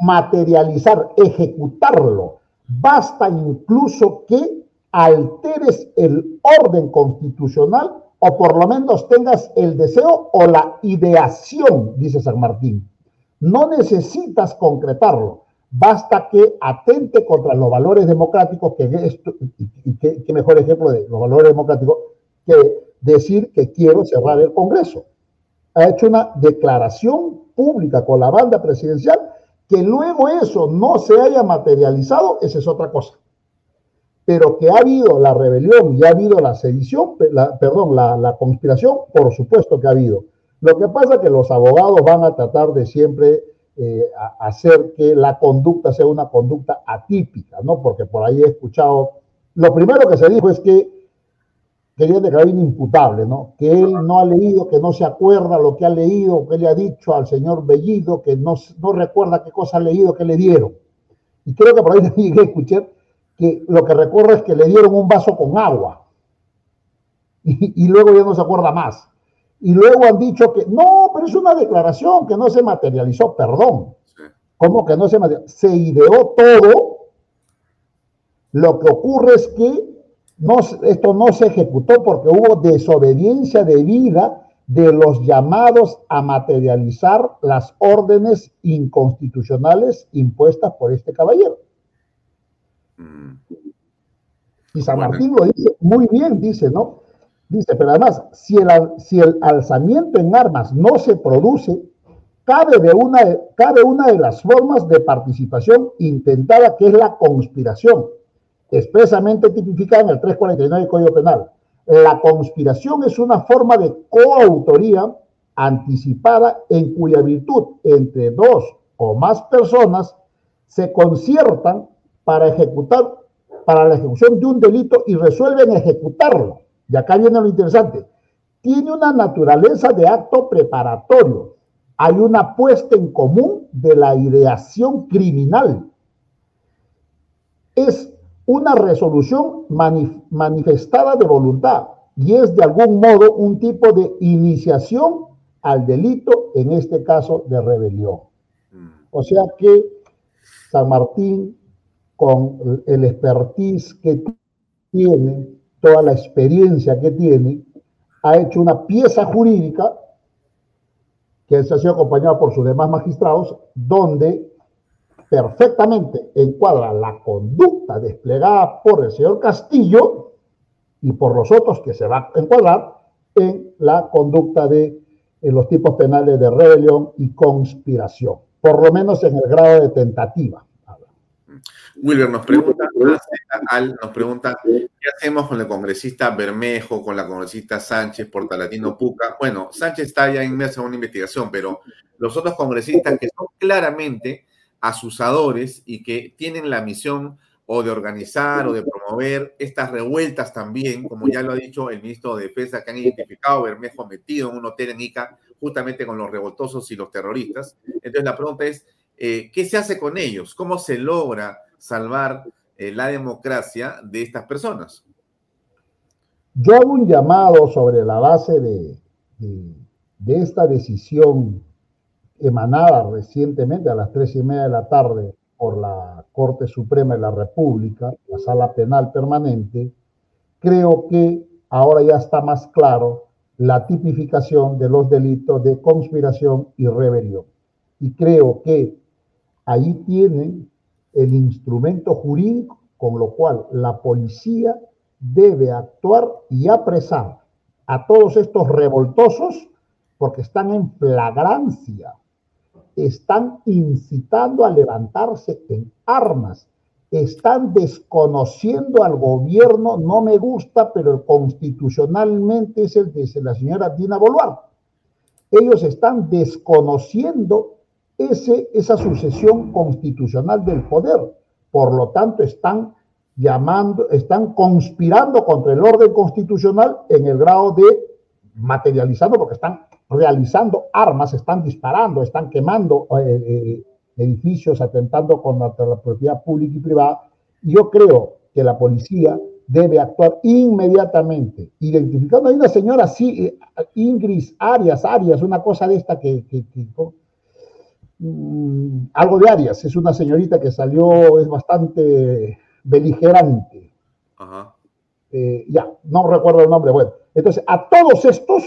materializar, ejecutarlo. Basta incluso que alteres el orden constitucional o por lo menos tengas el deseo o la ideación, dice San Martín. No necesitas concretarlo. Basta que atente contra los valores democráticos, que y, qué mejor ejemplo de los valores democráticos que decir que quiero cerrar el Congreso. Ha hecho una declaración pública con la banda presidencial, que luego eso no se haya materializado, esa es otra cosa. Pero que ha habido la rebelión y ha habido la sedición, perdón, la, conspiración, por supuesto que ha habido. Lo que pasa es que los abogados van a tratar de siempre eh, hacer que la conducta sea una conducta atípica, ¿no? Porque por ahí he escuchado, lo primero que se dijo es que quería declarar inimputable, ¿no? Que él no ha leído, que no se acuerda lo que ha leído, que le ha dicho al señor Bellido, que no, no recuerda qué cosa ha leído, que le dieron. Y creo que por ahí *laughs* a escuchar que lo que recuerda es que le dieron un vaso con agua. *laughs* Y, luego ya no se acuerda más. Y luego han dicho que no, pero es una declaración que no se materializó, perdón. ¿Cómo que no se materializó? Se ideó todo. Lo que ocurre es que esto no se ejecutó porque hubo desobediencia debida de los llamados a materializar las órdenes inconstitucionales impuestas por este caballero. Mm. Y San Martín lo dice muy bien, dice, ¿no? Dice, pero además, si el, si el alzamiento en armas no se produce, cabe, de una, cabe una de las formas de participación intentada, que es la conspiración expresamente tipificada en el 349 del Código Penal. La conspiración es una forma de coautoría anticipada en cuya virtud entre dos o más personas se conciertan para ejecutar, para la ejecución de un delito y resuelven ejecutarlo. Y acá viene lo interesante. Tiene una naturaleza de acto preparatorio. Hay una puesta en común de la ideación criminal. Es una resolución manifestada de voluntad y es de algún modo un tipo de iniciación al delito, en este caso de rebelión. O sea que San Martín, con el expertise que tiene, toda la experiencia que tiene, ha hecho una pieza jurídica que se ha sido acompañada por sus demás magistrados, donde perfectamente encuadra la conducta desplegada por el señor Castillo y por los otros que se va a encuadrar en la conducta de los tipos penales de rebelión y conspiración, por lo menos en el grado de tentativa. Wilber nos pregunta, nos pregunta, ¿qué hacemos con el congresista Bermejo, con la congresista Sánchez, Portalatino Puca? Bueno, Sánchez está ya inmerso en una investigación, pero los otros congresistas que son claramente asusadores y que tienen la misión o de organizar o de promover estas revueltas también, como ya lo ha dicho el ministro de Defensa, que han identificado Bermejo metido en un hotel en Ica, justamente con los revoltosos y los terroristas. Entonces la pregunta es, eh, ¿qué se hace con ellos? ¿Cómo se logra salvar eh, la democracia de estas personas? Yo hago un llamado sobre la base de, de esta decisión emanada recientemente a las tres y media de la tarde por la Corte Suprema de la República, la Sala Penal Permanente, creo que ahora ya está más claro la tipificación de los delitos de conspiración y rebelión. Y creo que ahí tienen el instrumento jurídico con lo cual la policía debe actuar y apresar a todos estos revoltosos porque están en flagrancia. Están incitando a levantarse en armas, están desconociendo al gobierno, no me gusta, pero constitucionalmente es el de la señora Dina Boluarte. Ellos están desconociendo ese, esa sucesión constitucional del poder. Por lo tanto, están llamando, están conspirando contra el orden constitucional en el grado de materializando, porque están realizando armas, están disparando, están quemando eh, eh, edificios, atentando contra la propiedad pública y privada. yo creo que la policía debe actuar inmediatamente, identificando. Hay una señora, sí, eh, Ingrid Arias, Arias, una cosa de esta que, mm, algo de Arias, es una señorita que salió, es bastante beligerante. ya, no recuerdo el nombre. Bueno, entonces a todos estos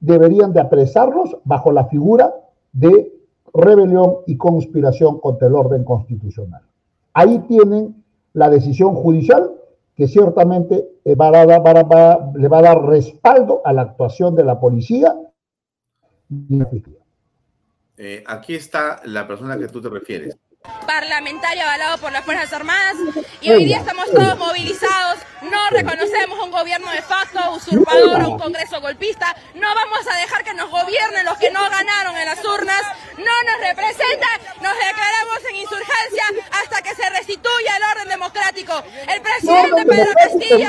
deberían de apresarlos bajo la figura de rebelión y conspiración contra el orden constitucional. Ahí tienen la decisión judicial que ciertamente le va a dar respaldo a la actuación de la policía y la eh, aquí está la persona a que tú te refieres. Parlamentario avalado por las Fuerzas Armadas. Y hoy día estamos todos movilizados, no reconocemos un gobierno de facto, usurpador, un congreso golpista, no vamos a dejar que nos gobiernen los que no ganaron en las urnas, no nos representan, nos declaramos en insurgencia hasta que se restituya el orden democrático. El presidente Pedro Castillo,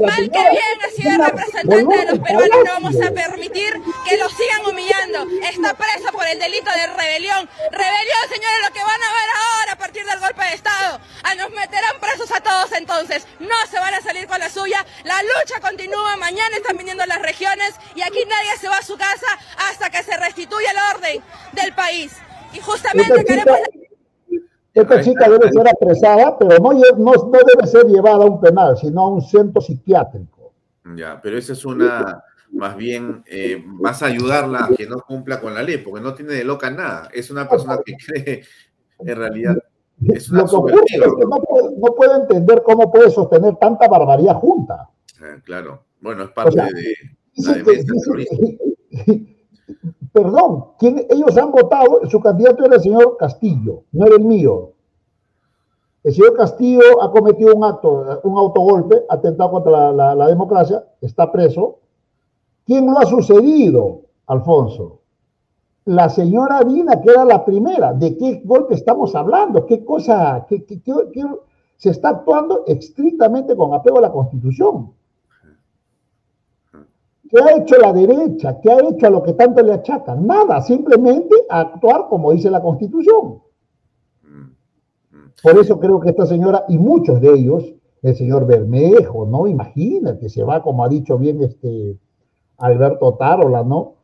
mal que bien ha sido representante de los peruanos, no vamos a permitir que lo sigan humillando. Está preso por el delito de rebelión. Rebelión, señores, lo que van a ver ahora a partir del golpe de Estado. A nos meterán presos a todos entonces. No se van a salir con la suya. La lucha continúa. Mañana están viniendo las regiones y aquí nadie se va a su casa hasta que se restituya el orden del país. Y justamente queremos... Esta chica debe ser apresada, pero no, no, no debe ser llevada a un penal, sino a un centro psiquiátrico. Ya, pero esa es una más bien eh, vas a ayudarla a que no cumpla con la ley, porque no tiene de loca nada. Es una persona que cree en realidad es una Lo que es que no, puede, entender cómo puede sostener tanta barbaridad junta. Ah, claro, bueno, es parte de la Perdón, ellos han votado, su candidato era el señor Castillo, no era el mío. El señor Castillo ha cometido un acto, un autogolpe, atentado contra la democracia, está preso. ¿Quién lo ha sucedido, Alfonso? la señora Dina, que era la primera, ¿de qué golpe estamos hablando? ¿Qué cosa? Qué, se está actuando estrictamente con apego a la Constitución. ¿Qué ha hecho la derecha? ¿Qué ha hecho a lo que tanto le achacan? Nada, simplemente actuar como dice la Constitución. Por eso creo que esta señora y muchos de ellos, el señor Bermejo, ¿no? Imagina que se va, como ha dicho bien este Alberto Tarola, ¿no?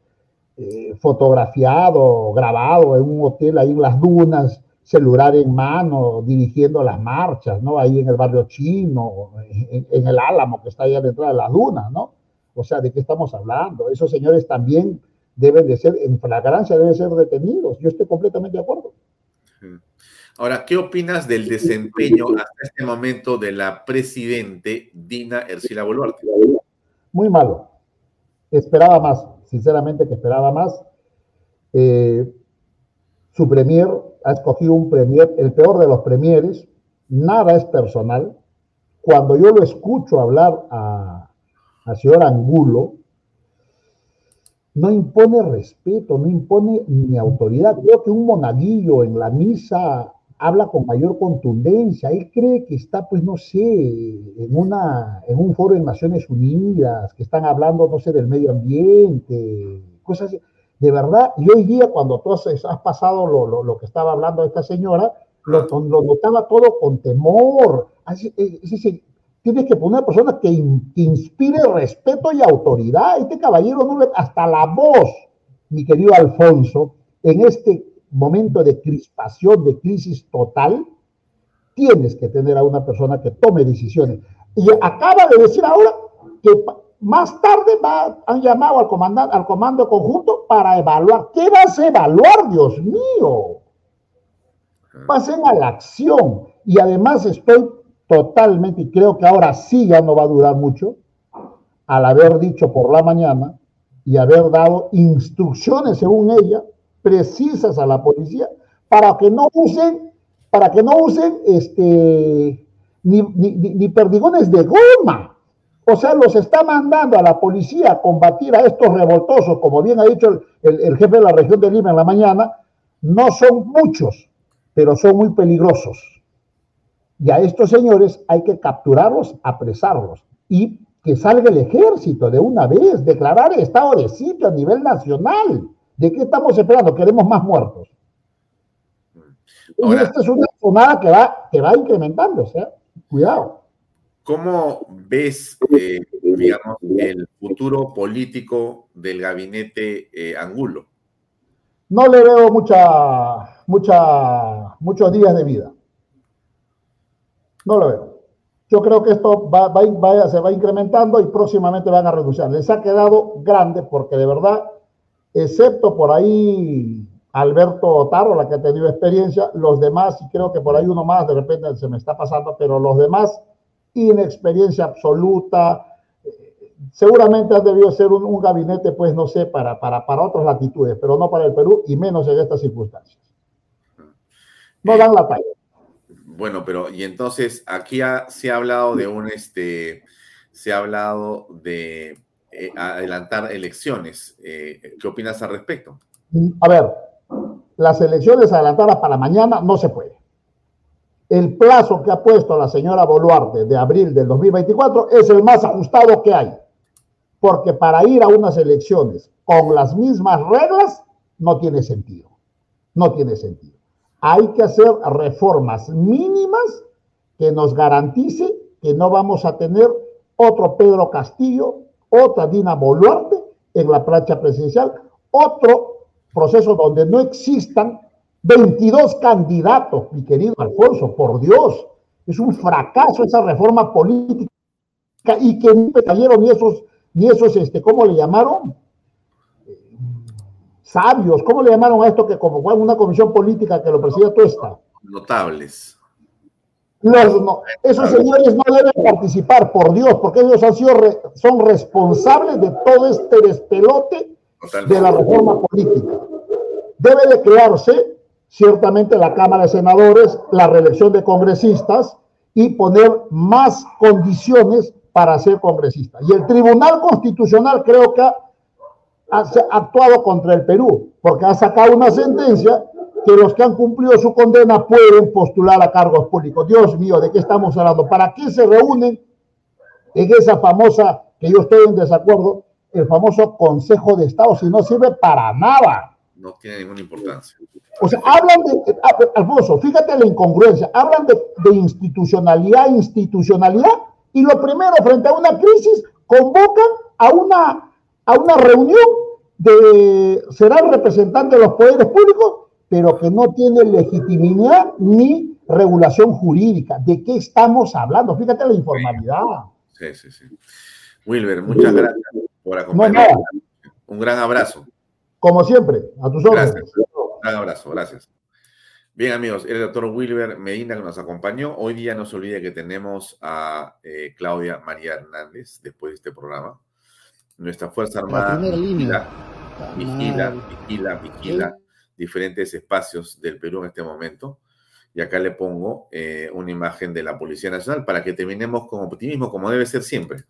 Eh, fotografiado, grabado en un hotel ahí en las dunas, celular en mano, dirigiendo las marchas, ¿no? Ahí en el barrio chino, en, el Álamo, que está ahí a la entrada de las dunas, ¿no? O sea, ¿de qué estamos hablando? Esos señores también deben de ser, en flagrancia deben ser detenidos. Yo estoy completamente de acuerdo. Ahora, ¿qué opinas del desempeño hasta este momento de la presidente Dina Ercila Boluarte? Muy malo. Esperaba más sinceramente que esperaba más. Eh, su premier ha escogido un premier, el peor de los premieres, nada es personal. Cuando yo lo escucho hablar a, señor Angulo, no impone respeto, no impone ni autoridad. Creo que un monaguillo en la misa habla con mayor contundencia. Él cree que está, pues, no sé, en, una, en un foro de Naciones Unidas, que están hablando, no sé, del medio ambiente, cosas así. De verdad, y hoy día, cuando tú has, pasado lo, lo, que estaba hablando esta señora, lo, lo notaba todo con temor. Así, eh, tienes que poner personas que, que, inspire respeto y autoridad. Este caballero no le, hasta la voz, mi querido Alfonso, en este momento de crispación, de crisis total, tienes que tener a una persona que tome decisiones. Y acaba de decir ahora que más tarde va, han llamado al, comandante, al comando conjunto para evaluar. ¿Qué vas a evaluar, Dios mío? Pasen a la acción. Y además estoy totalmente, y creo que ahora sí ya no va a durar mucho, al haber dicho por la mañana y haber dado instrucciones, según ella, precisas a la policía para que no usen, para que no usen este, ni, perdigones de goma. O sea, los está mandando a la policía a combatir a estos revoltosos, como bien ha dicho el, el, jefe de la región de Lima en la mañana, no son muchos, pero son muy peligrosos. Y a estos señores hay que capturarlos, apresarlos y que salga el ejército de una vez, declarar estado de sitio a nivel nacional. ¿De qué estamos esperando? Queremos más muertos. y esta es una zona que va, que va incrementándose. ¿eh? Cuidado. ¿Cómo ves, eh, digamos, el futuro político del gabinete eh, Angulo? No le veo mucha, mucha, muchos días de vida. No lo veo. Yo creo que esto va, va, se va incrementando y próximamente van a reducir. Les ha quedado grande porque de verdad excepto por ahí Alberto Otaro, la que ha tenido experiencia, los demás, y creo que por ahí uno más de repente se me está pasando, pero los demás, inexperiencia absoluta, seguramente ha debido ser un, gabinete, pues no sé, para, para, para otras latitudes, pero no para el Perú y menos en estas circunstancias. No dan la talla. Bueno, pero y entonces aquí se ha hablado de un, este, se ha hablado de eh, adelantar elecciones. Eh, ¿Qué opinas al respecto? A ver, las elecciones adelantadas para mañana no se puede. El plazo que ha puesto la señora Boluarte de abril del 2024 es el más ajustado que hay porque para ir a unas elecciones con las mismas reglas no tiene sentido. No tiene sentido. Hay que hacer reformas mínimas que nos garantice que no vamos a tener otro Pedro Castillo, otra Dina Boluarte en la plancha presidencial, otro proceso donde no existan 22 candidatos, mi querido Alfonso, por Dios, es un fracaso esa reforma política y que ni cayeron ni esos y esos, este, ¿cómo le llamaron? Sabios, ¿cómo le llamaron a esto que como fue una comisión política que lo presidía Tuesta? Notables. esos señores no deben participar, por Dios, porque ellos han sido son responsables de todo este despelote de la reforma política. Debe de crearse ciertamente la Cámara de Senadores, la reelección de congresistas y poner más condiciones para ser congresista. Y el Tribunal Constitucional creo que ha, actuado contra el Perú, porque ha sacado una sentencia que los que han cumplido su condena pueden postular a cargos públicos. Dios mío, ¿de qué estamos hablando? ¿Para qué se reúnen en esa famosa, que yo estoy en desacuerdo, el famoso Consejo de Estado, si no sirve para nada? No tiene ninguna importancia. O sea, hablan de, Alfonso, fíjate la incongruencia, hablan de, de institucionalidad, institucionalidad, y lo primero, frente a una crisis, convocan a una, a una reunión de, serán representantes de los poderes públicos, pero que no tiene legitimidad ni regulación jurídica. ¿De qué estamos hablando? Fíjate la informalidad. Sí, sí, sí. Wilber, muchas gracias por acompañarnos. Un gran abrazo. Como siempre, a tus órdenes. Gracias. Un gran abrazo, gracias. Bien, amigos, el doctor Wilber Medina que nos acompañó. Hoy día no se olvide que tenemos a eh, Claudia María Hernández después de este programa. Nuestra Fuerza Armada vigila, vigila, vigila, vigila diferentes espacios del Perú en este momento. Y acá le pongo eh, una imagen de la Policía Nacional para que terminemos con optimismo, como debe ser siempre.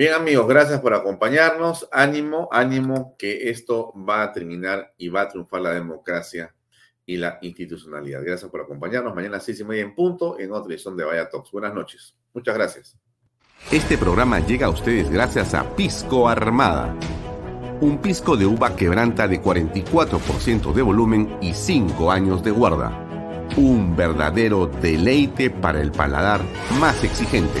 Bien amigos, gracias por acompañarnos. Ánimo, ánimo que esto va a terminar y va a triunfar la democracia y la institucionalidad. Gracias por acompañarnos. Mañana a seis y media en punto en otra edición de Vaya Talks. Buenas noches. Muchas gracias. Este programa llega a ustedes gracias a Pisco Armada. Un pisco de uva quebranta de 44% de volumen y 5 años de guarda. Un verdadero deleite para el paladar más exigente